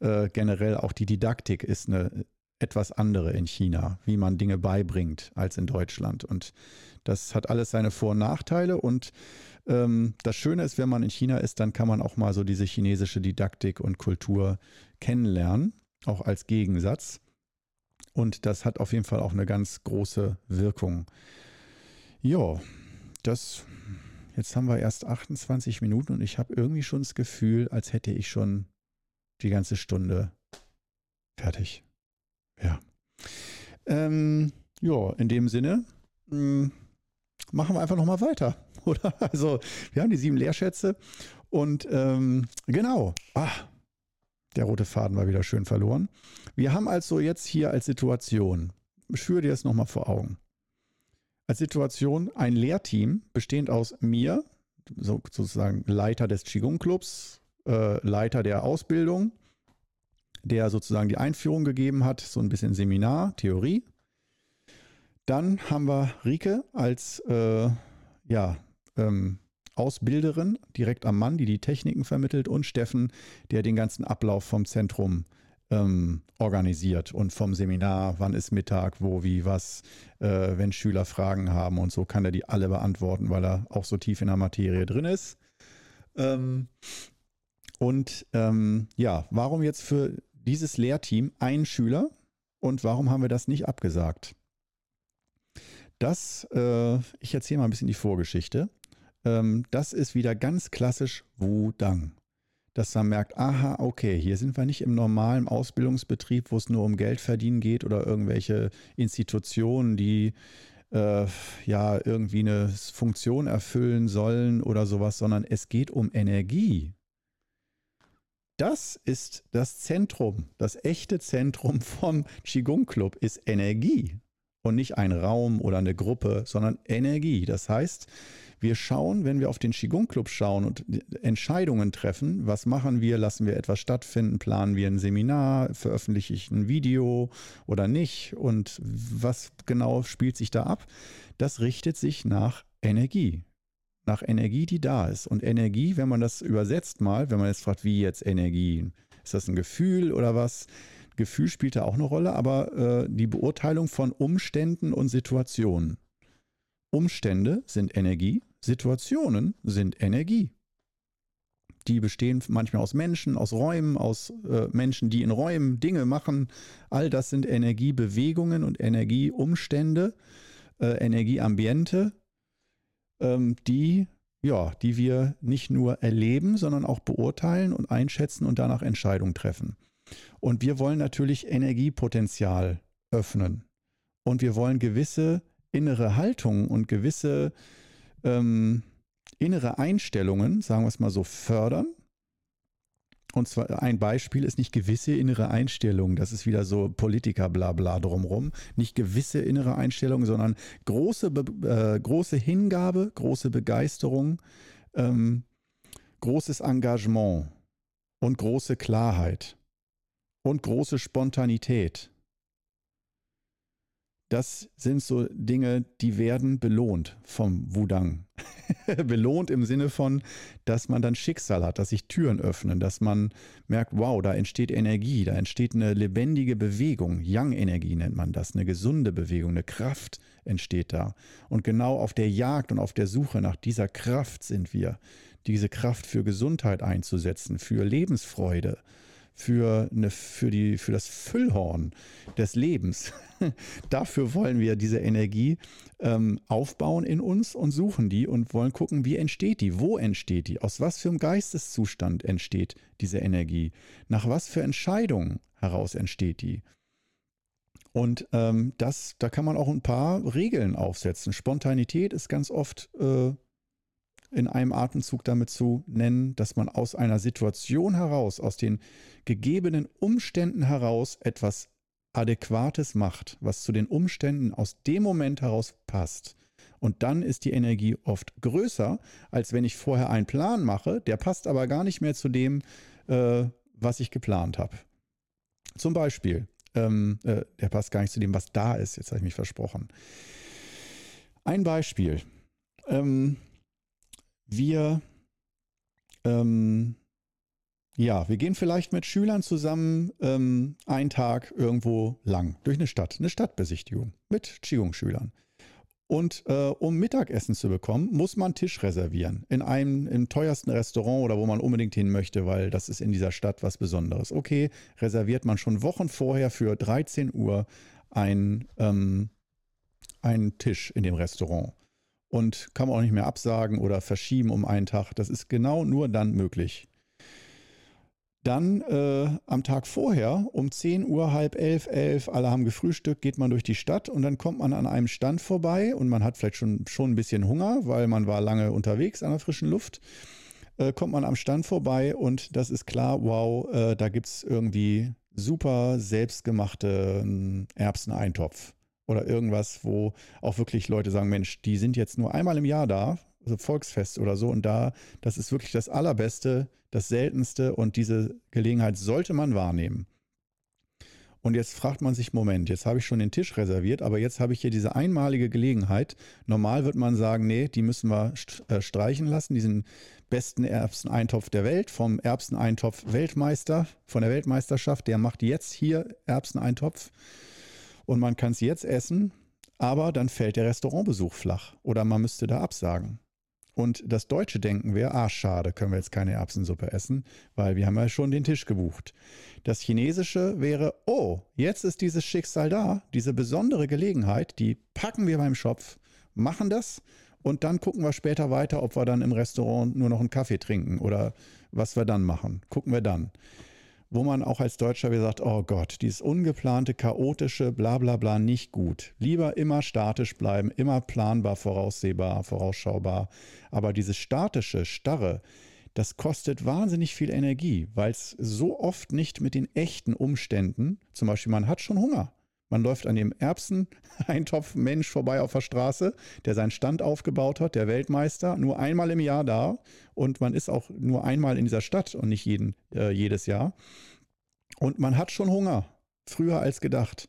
[SPEAKER 1] äh, generell auch die Didaktik ist eine etwas andere in China, wie man Dinge beibringt als in Deutschland. Und das hat alles seine Vor- und Nachteile. Und ähm, das Schöne ist, wenn man in China ist, dann kann man auch mal so diese chinesische Didaktik und Kultur kennenlernen, auch als Gegensatz. Und das hat auf jeden Fall auch eine ganz große Wirkung. Ja, das. Jetzt haben wir erst 28 Minuten und ich habe irgendwie schon das Gefühl, als hätte ich schon die ganze Stunde fertig. Ja. Ähm, ja, in dem Sinne mh, hm, machen wir einfach nochmal weiter, oder? Also, wir haben die sieben Lehrschätze und ähm, genau. Ah, der rote Faden war wieder schön verloren. Wir haben also jetzt hier als Situation, ich führe dir das nochmal vor Augen, als Situation ein Lehrteam bestehend aus mir, sozusagen Leiter des Qigong-Clubs, äh, Leiter der Ausbildung, der sozusagen die Einführung gegeben hat, so ein bisschen Seminar, Theorie. Dann haben wir Rike als äh, ja, ähm, Ausbilderin direkt am Mann, die die Techniken vermittelt und Steffen, der den ganzen Ablauf vom Zentrum ähm, organisiert und vom Seminar, wann ist Mittag, wo, wie, was, äh, wenn Schüler Fragen haben und so kann er die alle beantworten, weil er auch so tief in der Materie drin ist. Ähm, und ähm, ja, warum jetzt für dieses Lehrteam ein Schüler und warum haben wir das nicht abgesagt? Das, äh, ich erzähle mal ein bisschen die Vorgeschichte. Ähm, das ist wieder ganz klassisch Wudang. Dass man merkt, aha, okay, hier sind wir nicht im normalen Ausbildungsbetrieb, wo es nur um Geld verdienen geht oder irgendwelche Institutionen, die äh, ja irgendwie eine Funktion erfüllen sollen oder sowas, sondern es geht um Energie. Das ist das Zentrum, das echte Zentrum vom Qigong Club ist Energie und nicht ein Raum oder eine Gruppe, sondern Energie. Das heißt, Wir schauen, wenn wir auf den Qigong Club schauen und Entscheidungen treffen, was machen wir, lassen wir etwas stattfinden, planen wir ein Seminar, veröffentliche ich ein Video oder nicht? Und was genau spielt sich da ab? Das richtet sich nach Energie nach Energie, die da ist. Und Energie, wenn man das übersetzt mal, wenn man jetzt fragt, wie jetzt Energie, ist das ein Gefühl oder was? Gefühl spielt da auch eine Rolle, aber äh, die Beurteilung von Umständen und Situationen. Umstände sind Energie, Situationen sind Energie. Die bestehen manchmal aus Menschen, aus Räumen, aus äh, Menschen, die in Räumen Dinge machen. All das sind Energiebewegungen und Energieumstände, äh, Energieambiente, ähm, die, ja, die wir nicht nur erleben, sondern auch beurteilen und einschätzen und danach Entscheidungen treffen. Und wir wollen natürlich Energiepotenzial öffnen. Und wir wollen gewisse innere Haltungen und gewisse ähm, innere Einstellungen, sagen wir es mal so, fördern und zwar ein Beispiel ist nicht gewisse innere Einstellungen, das ist wieder so Politiker blabla drumrum, nicht gewisse innere Einstellungen, sondern große, äh, große Hingabe, große Begeisterung, ähm, großes Engagement und große Klarheit und große Spontanität das sind so Dinge, die werden belohnt vom Wudang. belohnt im Sinne von, dass man dann Schicksal hat, dass sich Türen öffnen, dass man merkt, wow, da entsteht Energie, da entsteht eine lebendige Bewegung. Yang-Energie nennt man das, eine gesunde Bewegung, eine Kraft entsteht da. Und genau auf der Jagd und auf der Suche nach dieser Kraft sind wir, diese Kraft für Gesundheit einzusetzen, für Lebensfreude, für, eine, für, die, für das Füllhorn des Lebens. Dafür wollen wir diese Energie ähm, aufbauen in uns und suchen die und wollen gucken, wie entsteht die, wo entsteht die, aus was für einem Geisteszustand entsteht diese Energie, nach was für Entscheidungen heraus entsteht die. Und ähm, das, da kann man auch ein paar Regeln aufsetzen. Spontanität ist ganz oft äh, in einem Atemzug damit zu nennen, dass man aus einer Situation heraus, aus den gegebenen Umständen heraus etwas Adäquates macht, was zu den Umständen aus dem Moment heraus passt. Und dann ist die Energie oft größer, als wenn ich vorher einen Plan mache, der passt aber gar nicht mehr zu dem, äh, was ich geplant habe. Zum Beispiel, ähm, äh, der passt gar nicht zu dem, was da ist. Jetzt habe ich mich versprochen. Ein Beispiel. Ähm, wir, ähm, ja, wir gehen vielleicht mit Schülern zusammen ähm, einen Tag irgendwo lang durch eine Stadt, eine Stadtbesichtigung mit Qigong-Schülern. Und äh, um Mittagessen zu bekommen, muss man Tisch reservieren. In einem im teuersten Restaurant oder wo man unbedingt hin möchte, weil das ist in dieser Stadt was Besonderes. Okay, reserviert man schon Wochen vorher für 13 Uhr ein, ähm, einen Tisch in dem Restaurant und kann man auch nicht mehr absagen oder verschieben um einen Tag. Das ist genau nur dann möglich. Dann äh, am Tag vorher um 10 Uhr, halb elf, elf, alle haben gefrühstückt, geht man durch die Stadt und dann kommt man an einem Stand vorbei und man hat vielleicht schon, schon ein bisschen Hunger, weil man war lange unterwegs an der frischen Luft. Äh, kommt man am Stand vorbei und das ist klar, wow, äh, da gibt es irgendwie super selbstgemachte Erbseneintopf oder irgendwas, wo auch wirklich Leute sagen, Mensch, die sind jetzt nur einmal im Jahr da, also Volksfest oder so, und da, das ist wirklich das Allerbeste, das Seltenste und diese Gelegenheit sollte man wahrnehmen. Und jetzt fragt man sich, Moment, jetzt habe ich schon den Tisch reserviert, aber jetzt habe ich hier diese einmalige Gelegenheit. Normal wird man sagen, nee, die müssen wir äh, streichen lassen, diesen besten Erbseneintopf der Welt vom Erbseneintopf Weltmeister, von der Weltmeisterschaft, der macht jetzt hier Erbseneintopf und man kann es jetzt essen, aber dann fällt der Restaurantbesuch flach oder man müsste da absagen. Und das deutsche Denken wäre, ah, schade, können wir jetzt keine Erbsensuppe essen, weil wir haben ja schon den Tisch gebucht. Das chinesische wäre, oh, jetzt ist dieses Schicksal da, diese besondere Gelegenheit, die packen wir beim Schopf, machen das und dann gucken wir später weiter, ob wir dann im Restaurant nur noch einen Kaffee trinken oder was wir dann machen. Gucken wir dann wo man auch als Deutscher wieder sagt, oh Gott, dieses ungeplante, chaotische, bla bla bla nicht gut. Lieber immer statisch bleiben, immer planbar, voraussehbar, vorausschaubar. Aber dieses statische, starre, das kostet wahnsinnig viel Energie, weil es so oft nicht mit den echten Umständen, zum Beispiel man hat schon Hunger, Man läuft an dem Erbseneintopf-Mensch vorbei auf der Straße, der seinen Stand aufgebaut hat, der Weltmeister, nur einmal im Jahr da und man ist auch nur einmal in dieser Stadt und nicht jeden, äh, jedes Jahr. Und man hat schon Hunger, früher als gedacht.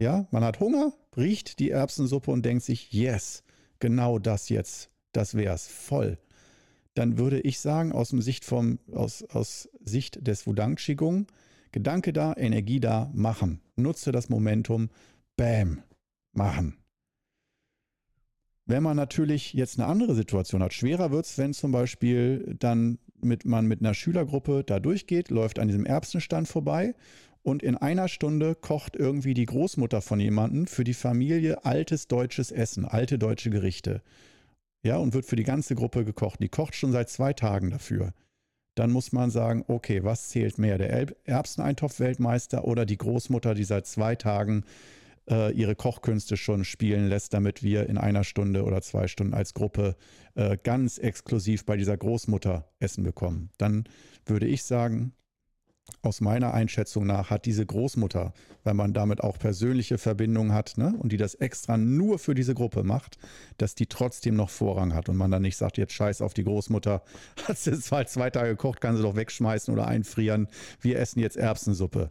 [SPEAKER 1] Ja, man hat Hunger, riecht die Erbsensuppe und denkt sich, yes, genau das jetzt, das wär's, voll. Dann würde ich sagen, aus, Sicht vom, aus, aus Sicht des Wudang Qigong, Gedanke da, Energie da, machen. Nutze das Momentum, bam, machen. Wenn man natürlich jetzt eine andere Situation hat, schwerer wird es, wenn zum Beispiel dann mit, man mit einer Schülergruppe da durchgeht, läuft an diesem Erbsenstand vorbei und in einer Stunde kocht irgendwie die Großmutter von jemandem für die Familie altes deutsches Essen, alte deutsche Gerichte. Ja, und wird für die ganze Gruppe gekocht. Die kocht schon seit zwei Tagen dafür dann muss man sagen, okay, was zählt mehr, der Erbseneintopf-Weltmeister oder die Großmutter, die seit zwei Tagen äh, ihre Kochkünste schon spielen lässt, damit wir in einer Stunde oder zwei Stunden als Gruppe äh, ganz exklusiv bei dieser Großmutter Essen bekommen. Dann würde ich sagen, aus meiner Einschätzung nach hat diese Großmutter, wenn man damit auch persönliche Verbindungen hat ne, und die das extra nur für diese Gruppe macht, dass die trotzdem noch Vorrang hat und man dann nicht sagt, jetzt scheiß auf die Großmutter, hat sie jetzt zwei Tage gekocht, kann sie doch wegschmeißen oder einfrieren, wir essen jetzt Erbsensuppe.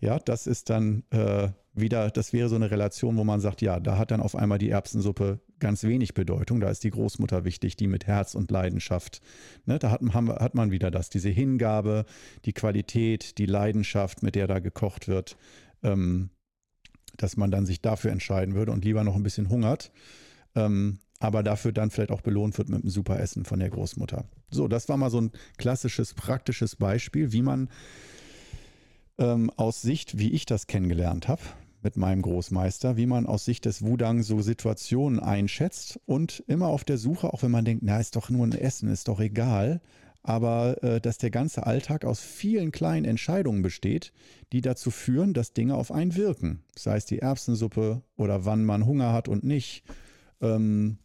[SPEAKER 1] Ja, das ist dann äh, wieder, das wäre so eine Relation, wo man sagt, ja, da hat dann auf einmal die Erbsensuppe ganz wenig Bedeutung. Da ist die Großmutter wichtig, die mit Herz und Leidenschaft. Ne, da hat, hat man wieder das, diese Hingabe, die Qualität, die Leidenschaft, mit der da gekocht wird, ähm, dass man dann sich dafür entscheiden würde und lieber noch ein bisschen hungert. Ähm, aber dafür dann vielleicht auch belohnt wird mit einem super Essen von der Großmutter. So, das war mal so ein klassisches, praktisches Beispiel, wie man ähm, aus Sicht, wie ich das kennengelernt habe, mit meinem Großmeister, wie man aus Sicht des Wudang so Situationen einschätzt und immer auf der Suche, auch wenn man denkt, na, ist doch nur ein Essen, ist doch egal, aber äh, dass der ganze Alltag aus vielen kleinen Entscheidungen besteht, die dazu führen, dass Dinge auf einen wirken. Sei es die Erbsensuppe oder wann man Hunger hat und nicht. Ähm,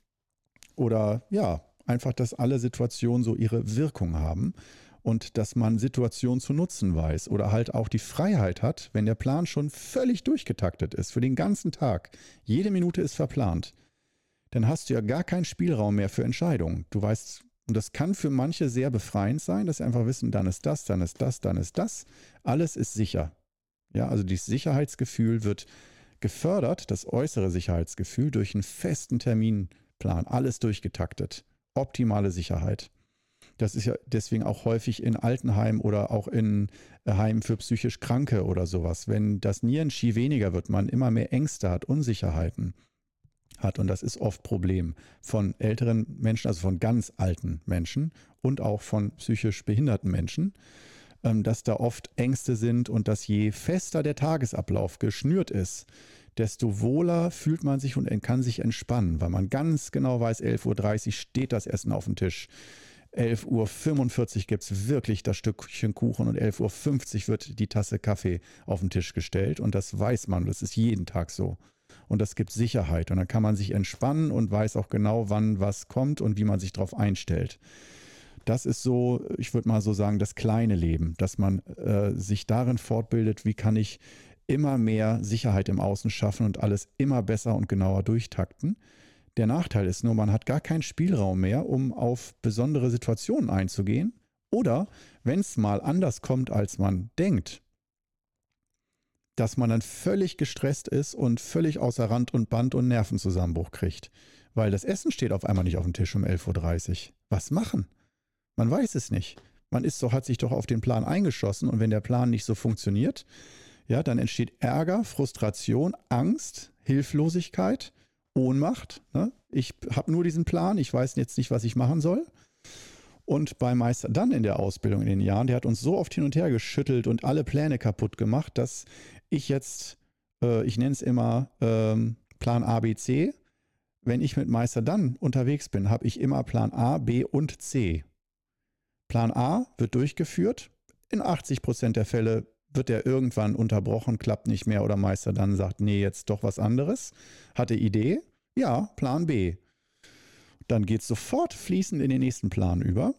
[SPEAKER 1] oder ja, einfach, dass alle Situationen so ihre Wirkung haben und dass man Situationen zu nutzen weiß oder halt auch die Freiheit hat, wenn der Plan schon völlig durchgetaktet ist für den ganzen Tag. Jede Minute ist verplant. Dann hast du ja gar keinen Spielraum mehr für Entscheidungen. Du weißt, und das kann für manche sehr befreiend sein, dass sie einfach wissen, dann ist das, dann ist das, dann ist das. Alles ist sicher. Ja, also dieses Sicherheitsgefühl wird gefördert, das äußere Sicherheitsgefühl, durch einen festen Terminplan. Alles durchgetaktet. Optimale Sicherheit. Das ist ja deswegen auch häufig in Altenheimen oder auch in äh, Heimen für psychisch Kranke oder sowas. Wenn das Nierenski weniger wird, man immer mehr Ängste hat, Unsicherheiten hat. Und das ist oft Problem von älteren Menschen, also von ganz alten Menschen und auch von psychisch behinderten Menschen, ähm, dass da oft Ängste sind und dass je fester der Tagesablauf geschnürt ist, desto wohler fühlt man sich und kann sich entspannen, weil man ganz genau weiß, 11.30 Uhr steht das Essen auf dem Tisch. 11.45 Uhr gibt es wirklich das Stückchen Kuchen und 11.50 Uhr wird die Tasse Kaffee auf den Tisch gestellt. Und das weiß man, das ist jeden Tag so. Und das gibt Sicherheit. Und dann kann man sich entspannen und weiß auch genau, wann was kommt und wie man sich darauf einstellt. Das ist so, ich würde mal so sagen, das kleine Leben, dass man äh, sich darin fortbildet, wie kann ich immer mehr Sicherheit im Außen schaffen und alles immer besser und genauer durchtakten. Der Nachteil ist nur, man hat gar keinen Spielraum mehr, um auf besondere Situationen einzugehen. Oder wenn es mal anders kommt, als man denkt, dass man dann völlig gestresst ist und völlig außer Rand und Band und Nervenzusammenbruch kriegt. Weil das Essen steht auf einmal nicht auf dem Tisch um 11.30 Uhr. Was machen? Man weiß es nicht. Man ist doch, hat sich doch auf den Plan eingeschossen und wenn der Plan nicht so funktioniert, ja, dann entsteht Ärger, Frustration, Angst, Hilflosigkeit Ohnmacht. Ne? Ich habe nur diesen Plan, ich weiß jetzt nicht, was ich machen soll. Und bei Meister dann in der Ausbildung in den Jahren, der hat uns so oft hin und her geschüttelt und alle Pläne kaputt gemacht, dass ich jetzt, äh, ich nenne es immer ähm, Plan A, B, C. Wenn ich mit Meister dann unterwegs bin, habe ich immer Plan A, B und C. Plan A wird durchgeführt. In 80 Prozent der Fälle wird er irgendwann unterbrochen, klappt nicht mehr oder Meister dann sagt, nee, jetzt doch was anderes. Hatte Idee, ja, Plan B. Dann geht es sofort fließend in den nächsten Plan über.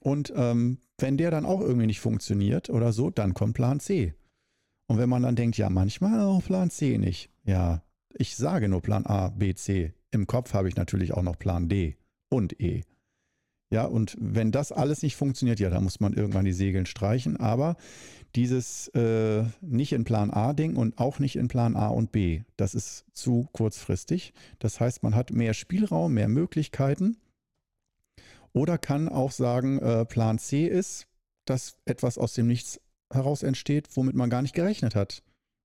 [SPEAKER 1] Und ähm, wenn der dann auch irgendwie nicht funktioniert oder so, dann kommt Plan C. Und wenn man dann denkt, ja, manchmal auch Plan C nicht. Ja, ich sage nur Plan A, B, C. Im Kopf habe ich natürlich auch noch Plan D und E. Ja, und wenn das alles nicht funktioniert, ja, dann muss man irgendwann die Segeln streichen. Aber dieses äh, nicht in Plan A Ding und auch nicht in Plan A und B, das ist zu kurzfristig. Das heißt, man hat mehr Spielraum, mehr Möglichkeiten. Oder kann auch sagen, äh, Plan C ist, dass etwas aus dem Nichts heraus entsteht, womit man gar nicht gerechnet hat.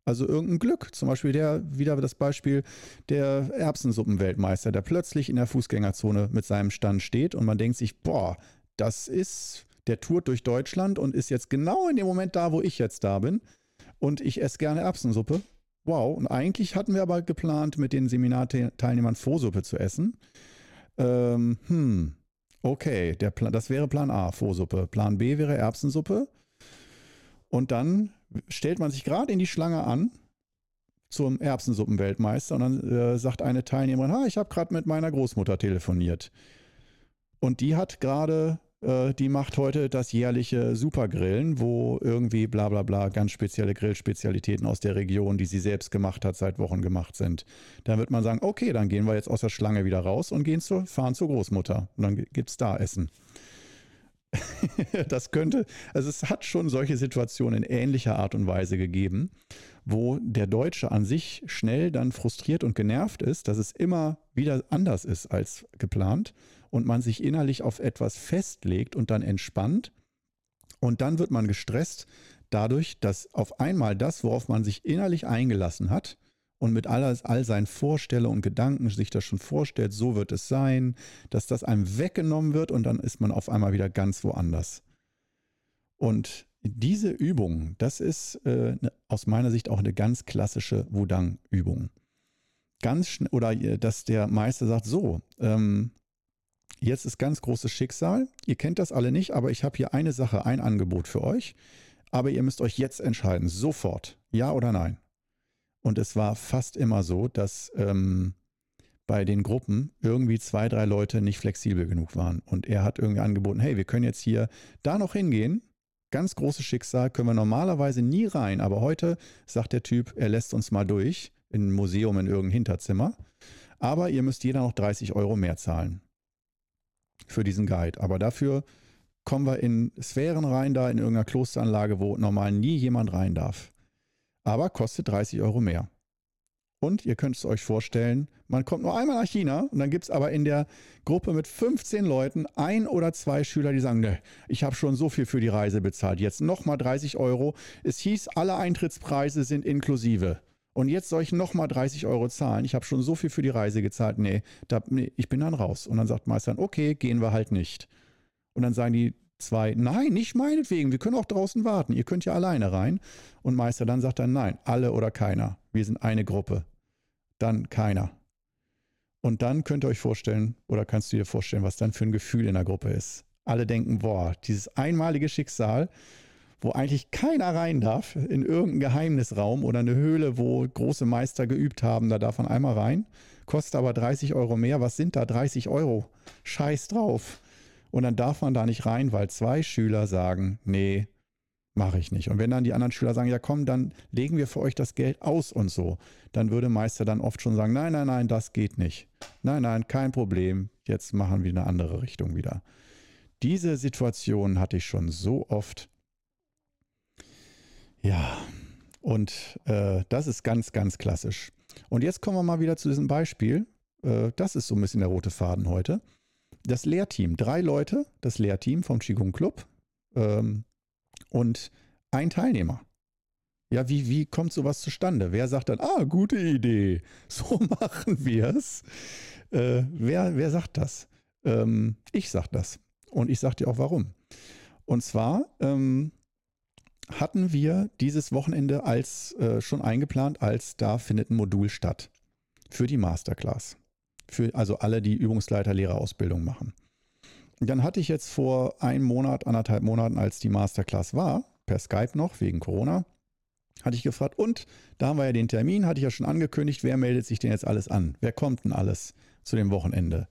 [SPEAKER 1] Also irgendein Glück. Zum Beispiel der, wieder das Beispiel der Erbsensuppenweltmeister, der plötzlich in der Fußgängerzone mit seinem Stand steht und man denkt sich, boah, das ist, der tourt durch Deutschland und ist jetzt genau in dem Moment da, wo ich jetzt da bin. Und ich esse gerne Erbsensuppe. Wow. Und eigentlich hatten wir aber geplant, mit den Seminarteilnehmern Vorsuppe zu essen. Ähm, hm. Okay, der Plan, das wäre Plan A, Vorsuppe. Plan B wäre Erbsensuppe. Und dann stellt man sich gerade in die Schlange an zum Erbsensuppenweltmeister und dann äh, sagt eine Teilnehmerin, ha, ich habe gerade mit meiner Großmutter telefoniert. Und die hat gerade, äh, die macht heute das jährliche Supergrillen, wo irgendwie bla bla bla ganz spezielle Grillspezialitäten aus der Region, die sie selbst gemacht hat, seit Wochen gemacht sind. Dann wird man sagen, okay, dann gehen wir jetzt aus der Schlange wieder raus und gehen zur, fahren zur Großmutter. Und dann gibt es da Essen. das könnte, also es hat schon solche Situationen in ähnlicher Art und Weise gegeben, wo der Deutsche an sich schnell dann frustriert und genervt ist, dass es immer wieder anders ist als geplant und man sich innerlich auf etwas festlegt und dann entspannt. Und dann wird man gestresst dadurch, dass auf einmal das, worauf man sich innerlich eingelassen hat, und mit all, all seinen Vorstellungen und Gedanken sich das schon vorstellt, so wird es sein, dass das einem weggenommen wird und dann ist man auf einmal wieder ganz woanders. Und diese Übung, das ist äh, ne, aus meiner Sicht auch eine ganz klassische Wudang-Übung. Ganz schnell, oder äh, dass der Meister sagt, so, ähm, jetzt ist ganz großes Schicksal, ihr kennt das alle nicht, aber ich habe hier eine Sache, ein Angebot für euch, aber ihr müsst euch jetzt entscheiden, sofort, ja oder nein. Und es war fast immer so, dass ähm, bei den Gruppen irgendwie zwei, drei Leute nicht flexibel genug waren. Und er hat irgendwie angeboten, hey, wir können jetzt hier da noch hingehen. Ganz großes Schicksal, können wir normalerweise nie rein. Aber heute sagt der Typ, er lässt uns mal durch in ein Museum in irgendein Hinterzimmer. Aber ihr müsst jeder noch 30 Euro mehr zahlen für diesen Guide. Aber dafür kommen wir in Sphären rein, da in irgendeiner Klosteranlage, wo normal nie jemand rein darf aber kostet 30 Euro mehr. Und ihr könnt es euch vorstellen, man kommt nur einmal nach China und dann gibt es aber in der Gruppe mit 15 Leuten ein oder zwei Schüler, die sagen, ne, ich habe schon so viel für die Reise bezahlt, jetzt nochmal 30 Euro. Es hieß, alle Eintrittspreise sind inklusive. Und jetzt soll ich nochmal 30 Euro zahlen. Ich habe schon so viel für die Reise gezahlt. Nee, da, nee, ich bin dann raus. Und dann sagt Meister, okay, gehen wir halt nicht. Und dann sagen die Zwei, nein, nicht meinetwegen, wir können auch draußen warten, ihr könnt ja alleine rein. Und Meister dann sagt dann, nein, alle oder keiner, wir sind eine Gruppe. Dann keiner. Und dann könnt ihr euch vorstellen, oder kannst du dir vorstellen, was dann für ein Gefühl in der Gruppe ist. Alle denken, boah, dieses einmalige Schicksal, wo eigentlich keiner rein darf, in irgendeinen Geheimnisraum oder eine Höhle, wo große Meister geübt haben, da darf man einmal rein, kostet aber 30 Euro mehr. Was sind da 30 Euro? Scheiß drauf. Und dann darf man da nicht rein, weil zwei Schüler sagen, nee, mache ich nicht. Und wenn dann die anderen Schüler sagen, ja komm, dann legen wir für euch das Geld aus und so, dann würde Meister dann oft schon sagen, nein, nein, nein, das geht nicht. Nein, nein, kein Problem, jetzt machen wir eine andere Richtung wieder. Diese Situation hatte ich schon so oft. Ja, und äh, das ist ganz, ganz klassisch. Und jetzt kommen wir mal wieder zu diesem Beispiel. Äh, das ist so ein bisschen der rote Faden heute das Lehrteam, drei Leute, das Lehrteam vom Qigong Club ähm, und ein Teilnehmer. Ja, wie, wie kommt sowas zustande? Wer sagt dann, ah, gute Idee, so machen wir es? Äh, wer, wer sagt das? Ähm, ich sag das. Und ich sag dir auch warum. Und zwar ähm, hatten wir dieses Wochenende als äh, schon eingeplant, als da findet ein Modul statt für die Masterclass für also alle, die Übungsleiter-Lehrerausbildung machen. dann hatte ich jetzt vor einem Monat, anderthalb Monaten, als die Masterclass war, per Skype noch, wegen Corona, hatte ich gefragt, und da haben wir ja den Termin, hatte ich ja schon angekündigt, wer meldet sich denn jetzt alles an? Wer kommt denn alles zu dem Wochenende?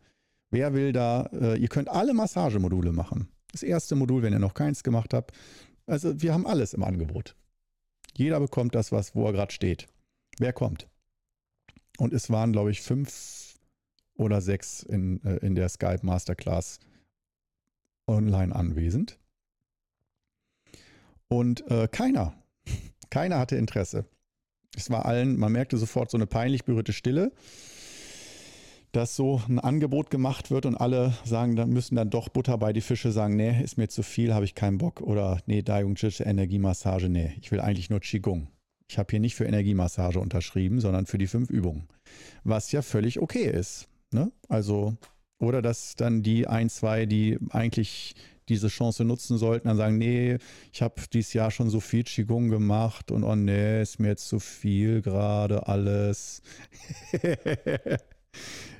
[SPEAKER 1] Wer will da, äh, ihr könnt alle Massagemodule machen. Das erste Modul, wenn ihr noch keins gemacht habt. Also wir haben alles im Angebot. Jeder bekommt das, was, wo er gerade steht. Wer kommt? Und es waren, glaube ich, fünf oder sechs in, äh, in der Skype Masterclass online anwesend. Und äh, keiner, keiner hatte Interesse. Es war allen, man merkte sofort so eine peinlich berührte Stille, dass so ein Angebot gemacht wird und alle sagen, dann müssen dann doch Butter bei die Fische sagen, nee, ist mir zu viel, habe ich keinen Bock. Oder nee, Daigung Chiche, Energiemassage, nee, ich will eigentlich nur Qigong. Ich habe hier nicht für Energiemassage unterschrieben, sondern für die fünf Übungen. Was ja völlig okay ist. Ne? Also, oder dass dann die ein, zwei, die eigentlich diese Chance nutzen sollten, dann sagen, nee, ich habe dieses Jahr schon so viel Qigong gemacht und oh nee, ist mir jetzt zu viel gerade alles.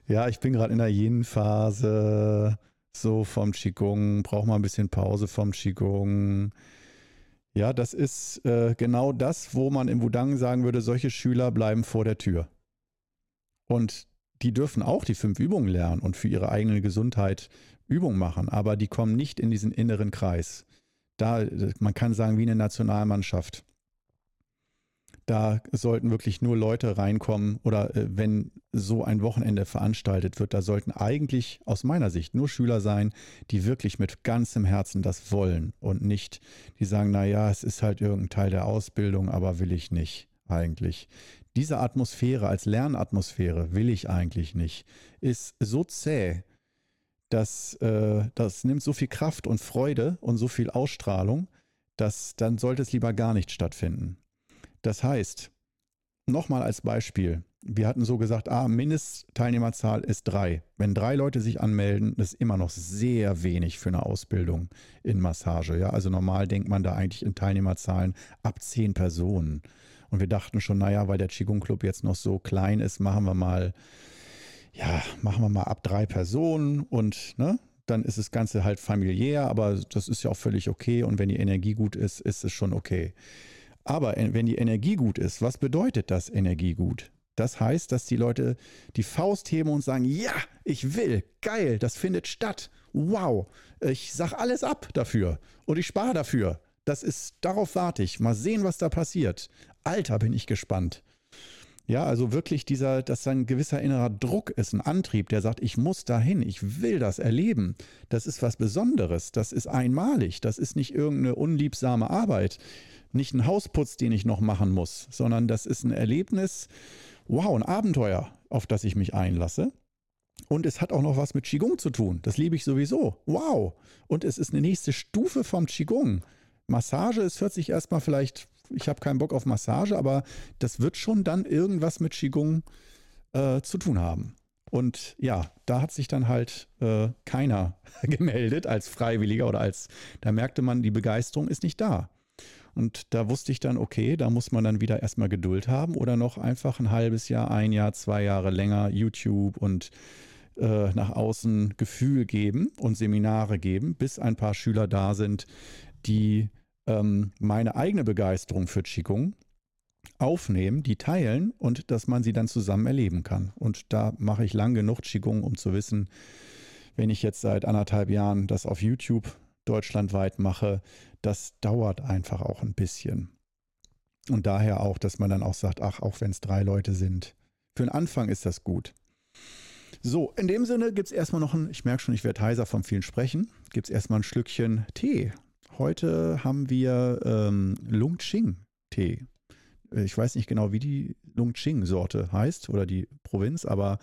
[SPEAKER 1] ja, ich bin gerade in der Yin-Phase, so vom Qigong, brauche mal ein bisschen Pause vom Qigong. Ja, das ist äh, genau das, wo man im Wudang sagen würde, solche Schüler bleiben vor der Tür. Und die dürfen auch die fünf Übungen lernen und für ihre eigene Gesundheit Übungen machen, aber die kommen nicht in diesen inneren Kreis. Da, man kann sagen, wie eine Nationalmannschaft. Da sollten wirklich nur Leute reinkommen oder äh, wenn so ein Wochenende veranstaltet wird, da sollten eigentlich aus meiner Sicht nur Schüler sein, die wirklich mit ganzem Herzen das wollen und nicht, die sagen, naja, es ist halt irgendein Teil der Ausbildung, aber will ich nicht eigentlich. Diese Atmosphäre als Lernatmosphäre will ich eigentlich nicht. Ist so zäh, dass äh, das nimmt so viel Kraft und Freude und so viel Ausstrahlung, dass dann sollte es lieber gar nicht stattfinden. Das heißt, nochmal als Beispiel, wir hatten so gesagt, ah, Mindestteilnehmerzahl ist drei. Wenn drei Leute sich anmelden, ist immer noch sehr wenig für eine Ausbildung in Massage. Ja, also normal denkt man da eigentlich in Teilnehmerzahlen ab zehn Personen. Und wir dachten schon, naja, weil der Qigong Club jetzt noch so klein ist, machen wir mal ja, machen wir mal ab drei Personen und ne, dann ist das Ganze halt familiär, aber das ist ja auch völlig okay. Und wenn die Energie gut ist, ist es schon okay. Aber wenn die Energie gut ist, was bedeutet das Energie gut? Das heißt, dass die Leute die Faust heben und sagen, ja, ich will, geil, das findet statt. Wow, ich sag alles ab dafür und ich spare dafür. Das ist, darauf warte ich. Mal sehen, was da passiert. Alter, bin ich gespannt. Ja, also wirklich dieser, dass da ein gewisser innerer Druck ist, ein Antrieb, der sagt, ich muss dahin, ich will das erleben. Das ist was Besonderes, das ist einmalig, das ist nicht irgendeine unliebsame Arbeit, nicht ein Hausputz, den ich noch machen muss, sondern das ist ein Erlebnis, wow, ein Abenteuer, auf das ich mich einlasse. Und es hat auch noch was mit Qigong zu tun. Das liebe ich sowieso. Wow. Und es ist eine nächste Stufe vom Qigong. Massage ist, hört sich erstmal vielleicht ich habe keinen Bock auf Massage, aber das wird schon dann irgendwas mit Qigong äh, zu tun haben. Und ja, da hat sich dann halt äh, keiner gemeldet als Freiwilliger oder als, da merkte man, die Begeisterung ist nicht da. Und da wusste ich dann, okay, da muss man dann wieder erstmal Geduld haben oder noch einfach ein halbes Jahr, ein Jahr, zwei Jahre länger YouTube und äh, nach außen Gefühl geben und Seminare geben, bis ein paar Schüler da sind, die ähm, meine eigene Begeisterung für Qigong aufnehmen, die teilen und dass man sie dann zusammen erleben kann. Und da mache ich lang genug Qigong, um zu wissen, wenn ich jetzt seit anderthalb Jahren das auf YouTube deutschlandweit mache, das dauert einfach auch ein bisschen. Und daher auch, dass man dann auch sagt, ach, auch wenn es drei Leute sind, für den Anfang ist das gut. So, in dem Sinne gibt es erstmal noch ein, ich merke schon, ich werde heiser vom vielen Sprechen, gibt es erstmal ein Schlückchen Tee Heute haben wir ähm, Lungching-Tee. Ich weiß nicht genau, wie die Lungching-Sorte heißt oder die Provinz, aber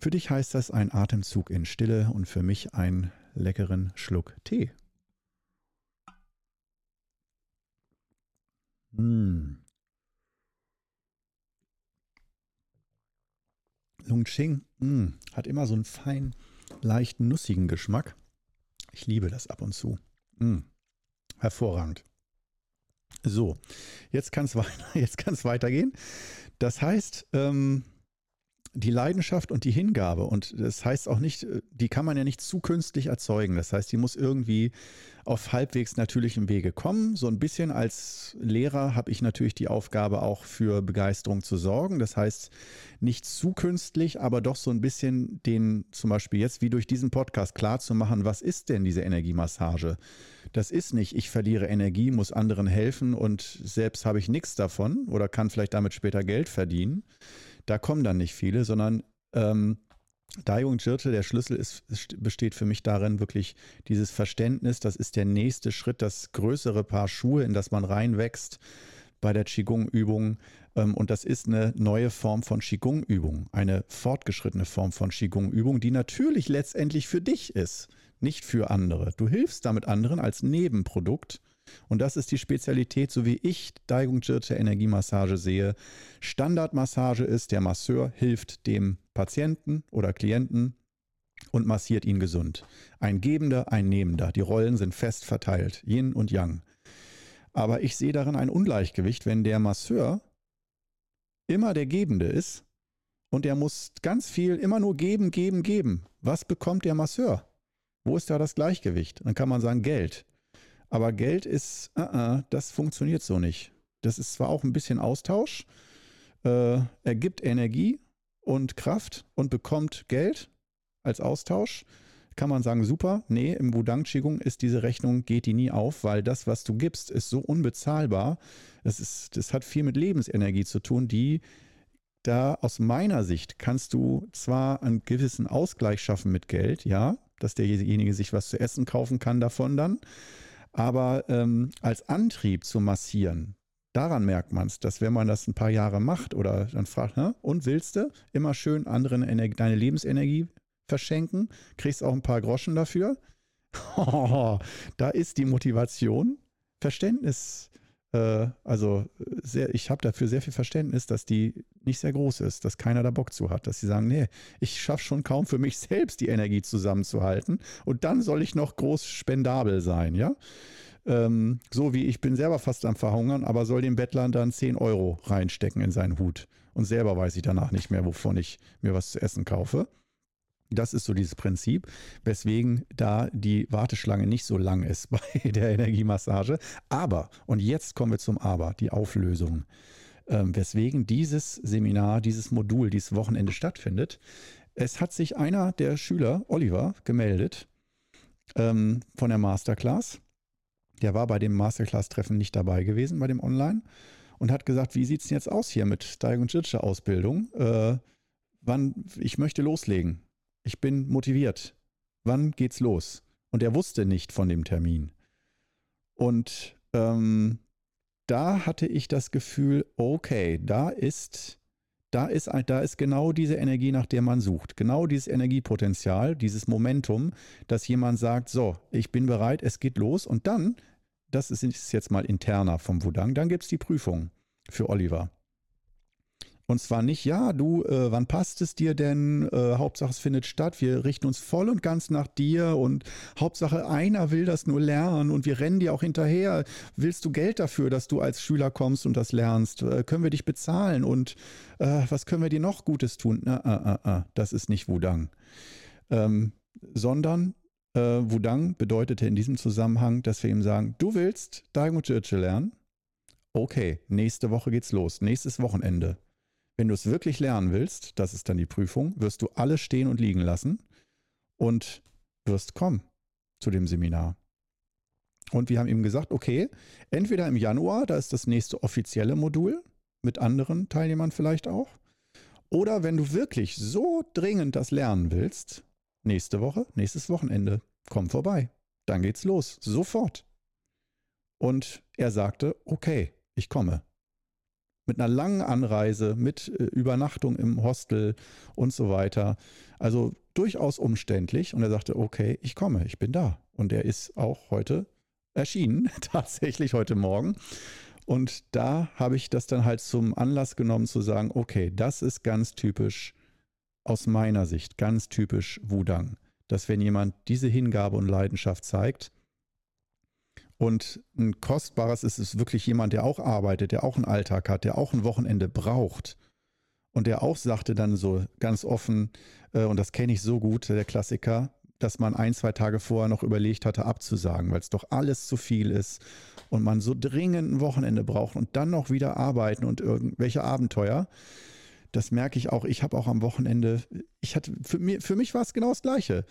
[SPEAKER 1] für dich heißt das ein Atemzug in Stille und für mich einen leckeren Schluck Tee. Mmh. Lungching mm, hat immer so einen feinen, leicht nussigen Geschmack. Ich liebe das ab und zu. Mm. Hervorragend. So, jetzt kann es weiter, weitergehen. Das heißt, ähm, die Leidenschaft und die Hingabe. Und das heißt auch nicht, die kann man ja nicht zu künstlich erzeugen. Das heißt, die muss irgendwie auf halbwegs natürlichem Wege kommen. So ein bisschen als Lehrer habe ich natürlich die Aufgabe, auch für Begeisterung zu sorgen. Das heißt, nicht zu künstlich, aber doch so ein bisschen den, zum Beispiel jetzt wie durch diesen Podcast klar zu machen, was ist denn diese Energiemassage? Das ist nicht, ich verliere Energie, muss anderen helfen und selbst habe ich nichts davon oder kann vielleicht damit später Geld verdienen. Da kommen dann nicht viele, sondern ähm, Daigo und Jirte, der Schlüssel ist, besteht für mich darin, wirklich dieses Verständnis, das ist der nächste Schritt, das größere Paar Schuhe, in das man reinwächst bei der Qigong-Übung. Ähm, und das ist eine neue Form von Qigong-Übung, eine fortgeschrittene Form von Qigong-Übung, die natürlich letztendlich für dich ist, nicht für andere. Du hilfst damit anderen als Nebenprodukt. Und das ist die Spezialität, so wie ich Daigung Jirte Energiemassage sehe. Standardmassage ist, der Masseur hilft dem Patienten oder Klienten und massiert ihn gesund. Ein Gebender, ein Nehmender. Die Rollen sind fest verteilt, Yin und Yang. Aber ich sehe darin ein Ungleichgewicht, wenn der Masseur immer der Gebende ist und er muss ganz viel immer nur geben, geben, geben. Was bekommt der Masseur? Wo ist da das Gleichgewicht? Dann kann man sagen Geld. Aber Geld ist, uh -uh, das funktioniert so nicht. Das ist zwar auch ein bisschen Austausch, äh, er gibt Energie, und Kraft und bekommt Geld als Austausch, kann man sagen, super. Nee, im Wudang Qigong ist diese Rechnung, geht die nie auf, weil das, was du gibst, ist so unbezahlbar. Das, ist, das hat viel mit Lebensenergie zu tun, die da aus meiner Sicht kannst du zwar einen gewissen Ausgleich schaffen mit Geld, ja, dass derjenige sich was zu essen kaufen kann davon dann, aber ähm, als Antrieb zu massieren, daran merkt man es, dass wenn man das ein paar Jahre macht oder dann fragt, Hä? und willst du immer schön anderen Energie, deine Lebensenergie verschenken, kriegst auch ein paar Groschen dafür. da ist die Motivation, Verständnis, äh, also sehr, ich habe dafür sehr viel Verständnis, dass die nicht sehr groß ist, dass keiner da Bock zu hat, dass sie sagen, nee, ich schaffe schon kaum für mich selbst die Energie zusammenzuhalten und dann soll ich noch groß spendabel sein, ja ähm, so wie ich bin selber fast am Verhungern, aber soll dem Bettler dann 10 Euro reinstecken in seinen Hut. Und selber weiß ich danach nicht mehr, wovon ich mir was zu essen kaufe. Das ist so dieses Prinzip, weswegen da die Warteschlange nicht so lang ist bei der Energiemassage. Aber, und jetzt kommen wir zum Aber, die Auflösung. Ähm, weswegen dieses Seminar, dieses Modul, dieses Wochenende stattfindet. Es hat sich einer der Schüler, Oliver, gemeldet ähm, von der Masterclass der war bei dem Masterclass-Treffen nicht dabei gewesen, bei dem Online, und hat gesagt, wie sieht es denn jetzt aus hier mit Daigo Jitsche Ausbildung? Äh, wann, ich möchte loslegen. Ich bin motiviert. Wann geht's los? Und er wusste nicht von dem Termin. Und ähm, da hatte ich das Gefühl, okay, da ist, da ist, da ist genau diese Energie, nach der man sucht. Genau dieses Energiepotenzial, dieses Momentum, dass jemand sagt, so, ich bin bereit, es geht los. Und dann das ist jetzt mal interner vom Wudang. Dann gibt es die Prüfung für Oliver. Und zwar nicht, ja, du, äh, wann passt es dir denn? Äh, Hauptsache es findet statt. Wir richten uns voll und ganz nach dir und Hauptsache einer will das nur lernen und wir rennen dir auch hinterher. Willst du Geld dafür, dass du als Schüler kommst und das lernst? Äh, können wir dich bezahlen und äh, was können wir dir noch Gutes tun? Na, ah, ah, das ist nicht Wudang. Ähm, sondern äh, Wudang bedeutete in diesem Zusammenhang, dass wir ihm sagen, du willst Jirche lernen? Okay, nächste Woche geht's los, nächstes Wochenende. Wenn du es wirklich lernen willst, das ist dann die Prüfung, wirst du alles stehen und liegen lassen und wirst kommen zu dem Seminar. Und wir haben ihm gesagt, okay, entweder im Januar, da ist das nächste offizielle Modul, mit anderen Teilnehmern vielleicht auch, oder wenn du wirklich so dringend das lernen willst, nächste Woche, nächstes Wochenende komm vorbei. Dann geht's los, sofort. Und er sagte, okay, ich komme. Mit einer langen Anreise, mit äh, Übernachtung im Hostel und so weiter. Also durchaus umständlich. Und er sagte, okay, ich komme, ich bin da. Und er ist auch heute erschienen, tatsächlich heute Morgen. Und da habe ich das dann halt zum Anlass genommen zu sagen, okay, das ist ganz typisch aus meiner Sicht, ganz typisch Wudang dass wenn jemand diese Hingabe und Leidenschaft zeigt, und ein kostbares ist es wirklich jemand, der auch arbeitet, der auch einen Alltag hat, der auch ein Wochenende braucht. und der auch sagte dann so ganz offen, äh, und das kenne ich so gut, der Klassiker, dass man ein, zwei Tage vorher noch überlegt hatte, abzusagen, weil es doch alles zu viel ist und man so dringend ein Wochenende braucht und dann noch wieder arbeiten und irgendwelche Abenteuer. Das merke ich auch. Ich habe auch am Wochenende, ich hatte, für, mir, für mich war es genau das Gleiche.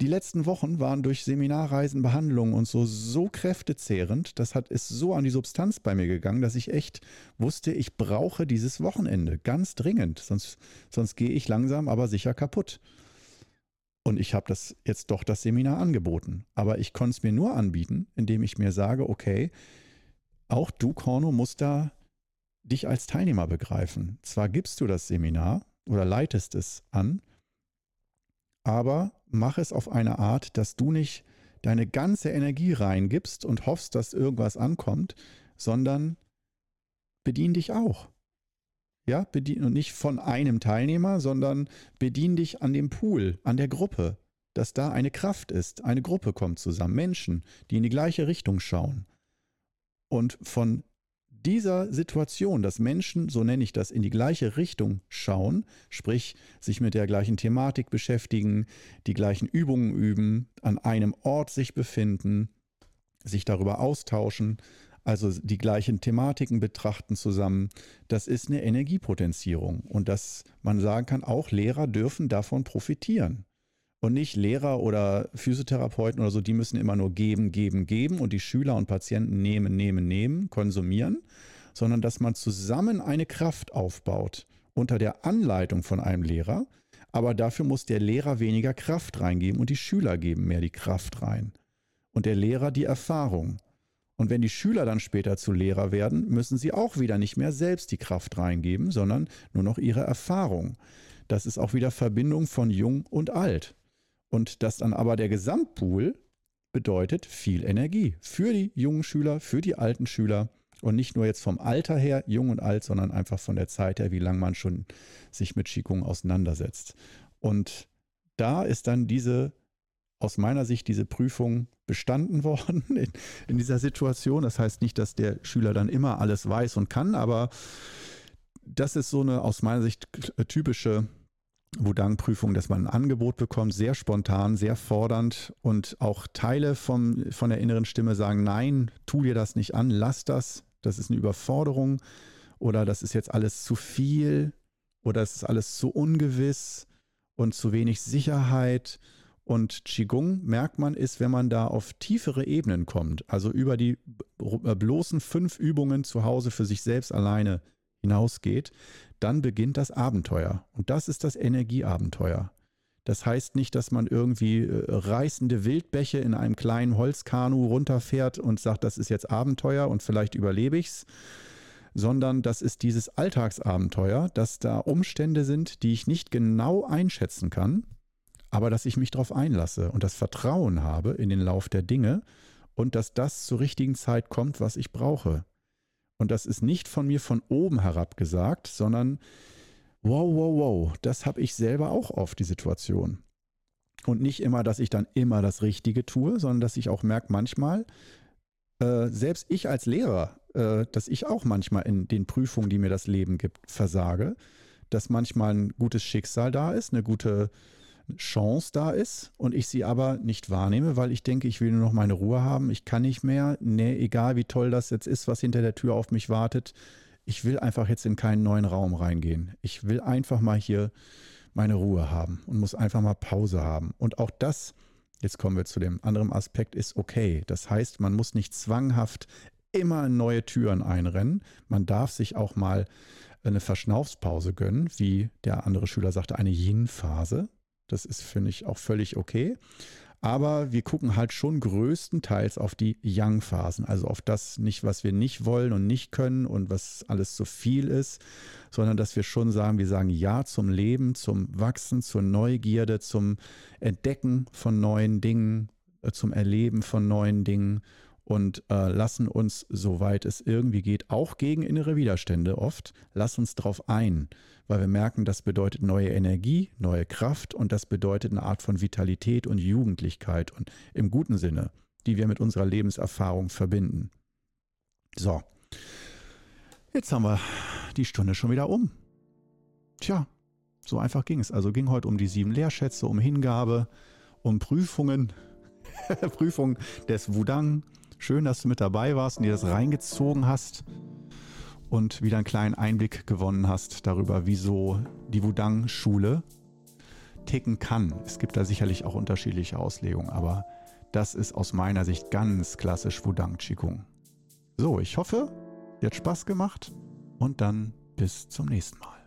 [SPEAKER 1] Die letzten Wochen waren durch Seminarreisen, Behandlungen und so so kräftezehrend. Das hat, ist so an die Substanz bei mir gegangen, dass ich echt wusste, ich brauche dieses Wochenende ganz dringend. Sonst, sonst gehe ich langsam, aber sicher kaputt. Und ich habe das jetzt doch das Seminar angeboten. Aber ich konnte es mir nur anbieten, indem ich mir sage, okay, auch du, Korno, musst da dich als Teilnehmer begreifen. Zwar gibst du das Seminar oder leitest es an, aber mach es auf eine Art, dass du nicht deine ganze Energie reingibst und hoffst, dass irgendwas ankommt, sondern bedien dich auch. Ja, bedien und nicht von einem Teilnehmer, sondern bedien dich an dem Pool, an der Gruppe, dass da eine Kraft ist, eine Gruppe kommt zusammen, Menschen, die in die gleiche Richtung schauen. Und von dieser Situation, dass Menschen, so nenne ich das, in die gleiche Richtung schauen, sprich sich mit der gleichen Thematik beschäftigen, die gleichen Übungen üben, an einem Ort sich befinden, sich darüber austauschen, also die gleichen Thematiken betrachten zusammen, das ist eine Energiepotenzierung und dass man sagen kann, auch Lehrer dürfen davon profitieren. Und nicht Lehrer oder Physiotherapeuten oder so, die müssen immer nur geben, geben, geben und die Schüler und Patienten nehmen, nehmen, nehmen, konsumieren, sondern dass man zusammen eine Kraft aufbaut unter der Anleitung von einem Lehrer. Aber dafür muss der Lehrer weniger Kraft reingeben und die Schüler geben mehr die Kraft rein. Und der Lehrer die Erfahrung. Und wenn die Schüler dann später zu Lehrer werden, müssen sie auch wieder nicht mehr selbst die Kraft reingeben, sondern nur noch ihre Erfahrung. Das ist auch wieder Verbindung von jung und alt. Und das dann aber der Gesamtpool bedeutet viel Energie für die jungen Schüler, für die alten Schüler und nicht nur jetzt vom Alter her, jung und alt, sondern einfach von der Zeit her, wie lange man schon sich mit Qigong auseinandersetzt. Und da ist dann diese, aus meiner Sicht, diese Prüfung bestanden worden in, in dieser Situation. Das heißt nicht, dass der Schüler dann immer alles weiß und kann, aber das ist so eine aus meiner Sicht typische Wudang-Prüfung, dass man ein Angebot bekommt, sehr spontan, sehr fordernd und auch Teile vom, von der inneren Stimme sagen, nein, tu dir das nicht an, lass das, das ist eine Überforderung oder das ist jetzt alles zu viel oder es ist alles zu ungewiss und zu wenig Sicherheit. Und Qigong, merkt man, ist, wenn man da auf tiefere Ebenen kommt, also über die bloßen fünf Übungen zu Hause für sich selbst alleine hinausgeht, dann beginnt das Abenteuer. Und das ist das Energieabenteuer. Das heißt nicht, dass man irgendwie äh, reißende Wildbäche in einem kleinen Holzkanu runterfährt und sagt, das ist jetzt Abenteuer und vielleicht überlebe ich's, sondern das ist dieses Alltagsabenteuer, dass da Umstände sind, die ich nicht genau einschätzen kann, aber dass ich mich darauf einlasse und das Vertrauen habe in den Lauf der Dinge und dass das zur richtigen Zeit kommt, was ich brauche. Und das ist nicht von mir von oben herab gesagt, sondern wow, wow, wow, das habe ich selber auch oft, die Situation. Und nicht immer, dass ich dann immer das Richtige tue, sondern dass ich auch merke, manchmal, äh, selbst ich als Lehrer, äh, dass ich auch manchmal in den Prüfungen, die mir das Leben gibt, versage, dass manchmal ein gutes Schicksal da ist, eine gute Chance da ist und ich sie aber nicht wahrnehme, weil ich denke, ich will nur noch meine Ruhe haben, ich kann nicht mehr, nee, egal wie toll das jetzt ist, was hinter der Tür auf mich wartet, ich will einfach jetzt in keinen neuen Raum reingehen. Ich will einfach mal hier meine Ruhe haben und muss einfach mal Pause haben. Und auch das, jetzt kommen wir zu dem anderen Aspekt, ist okay. Das heißt, man muss nicht zwanghaft immer neue Türen einrennen. Man darf sich auch mal eine Verschnaufspause gönnen, wie der andere Schüler sagte, eine Yin-Phase. Das ist, finde ich, auch völlig okay. Aber wir gucken halt schon größtenteils auf die Yang-Phasen, also auf das nicht, was wir nicht wollen und nicht können und was alles zu viel ist, sondern dass wir schon sagen, wir sagen Ja zum Leben, zum Wachsen, zur Neugierde, zum Entdecken von neuen Dingen, äh, zum Erleben von neuen Dingen und äh, lassen uns, soweit es irgendwie geht, auch gegen innere Widerstände oft, lass uns darauf ein, weil wir merken, das bedeutet neue Energie, neue Kraft und das bedeutet eine Art von Vitalität und Jugendlichkeit und im guten Sinne, die wir mit unserer Lebenserfahrung verbinden. So, jetzt haben wir die Stunde schon wieder um. tja, so einfach ging es. Also ging heute um die sieben Lehrschätze, um Hingabe, um Prüfungen, Prüfung des Wudang. Schön, dass du mit dabei warst und dir das reingezogen hast und wieder einen kleinen Einblick gewonnen hast darüber, wieso die Wudang-Schule ticken kann. Es gibt da sicherlich auch unterschiedliche Auslegungen, aber das ist aus meiner Sicht ganz klassisch Wudang Qigong. So, ich hoffe, dir hat Spaß gemacht und dann bis zum nächsten Mal.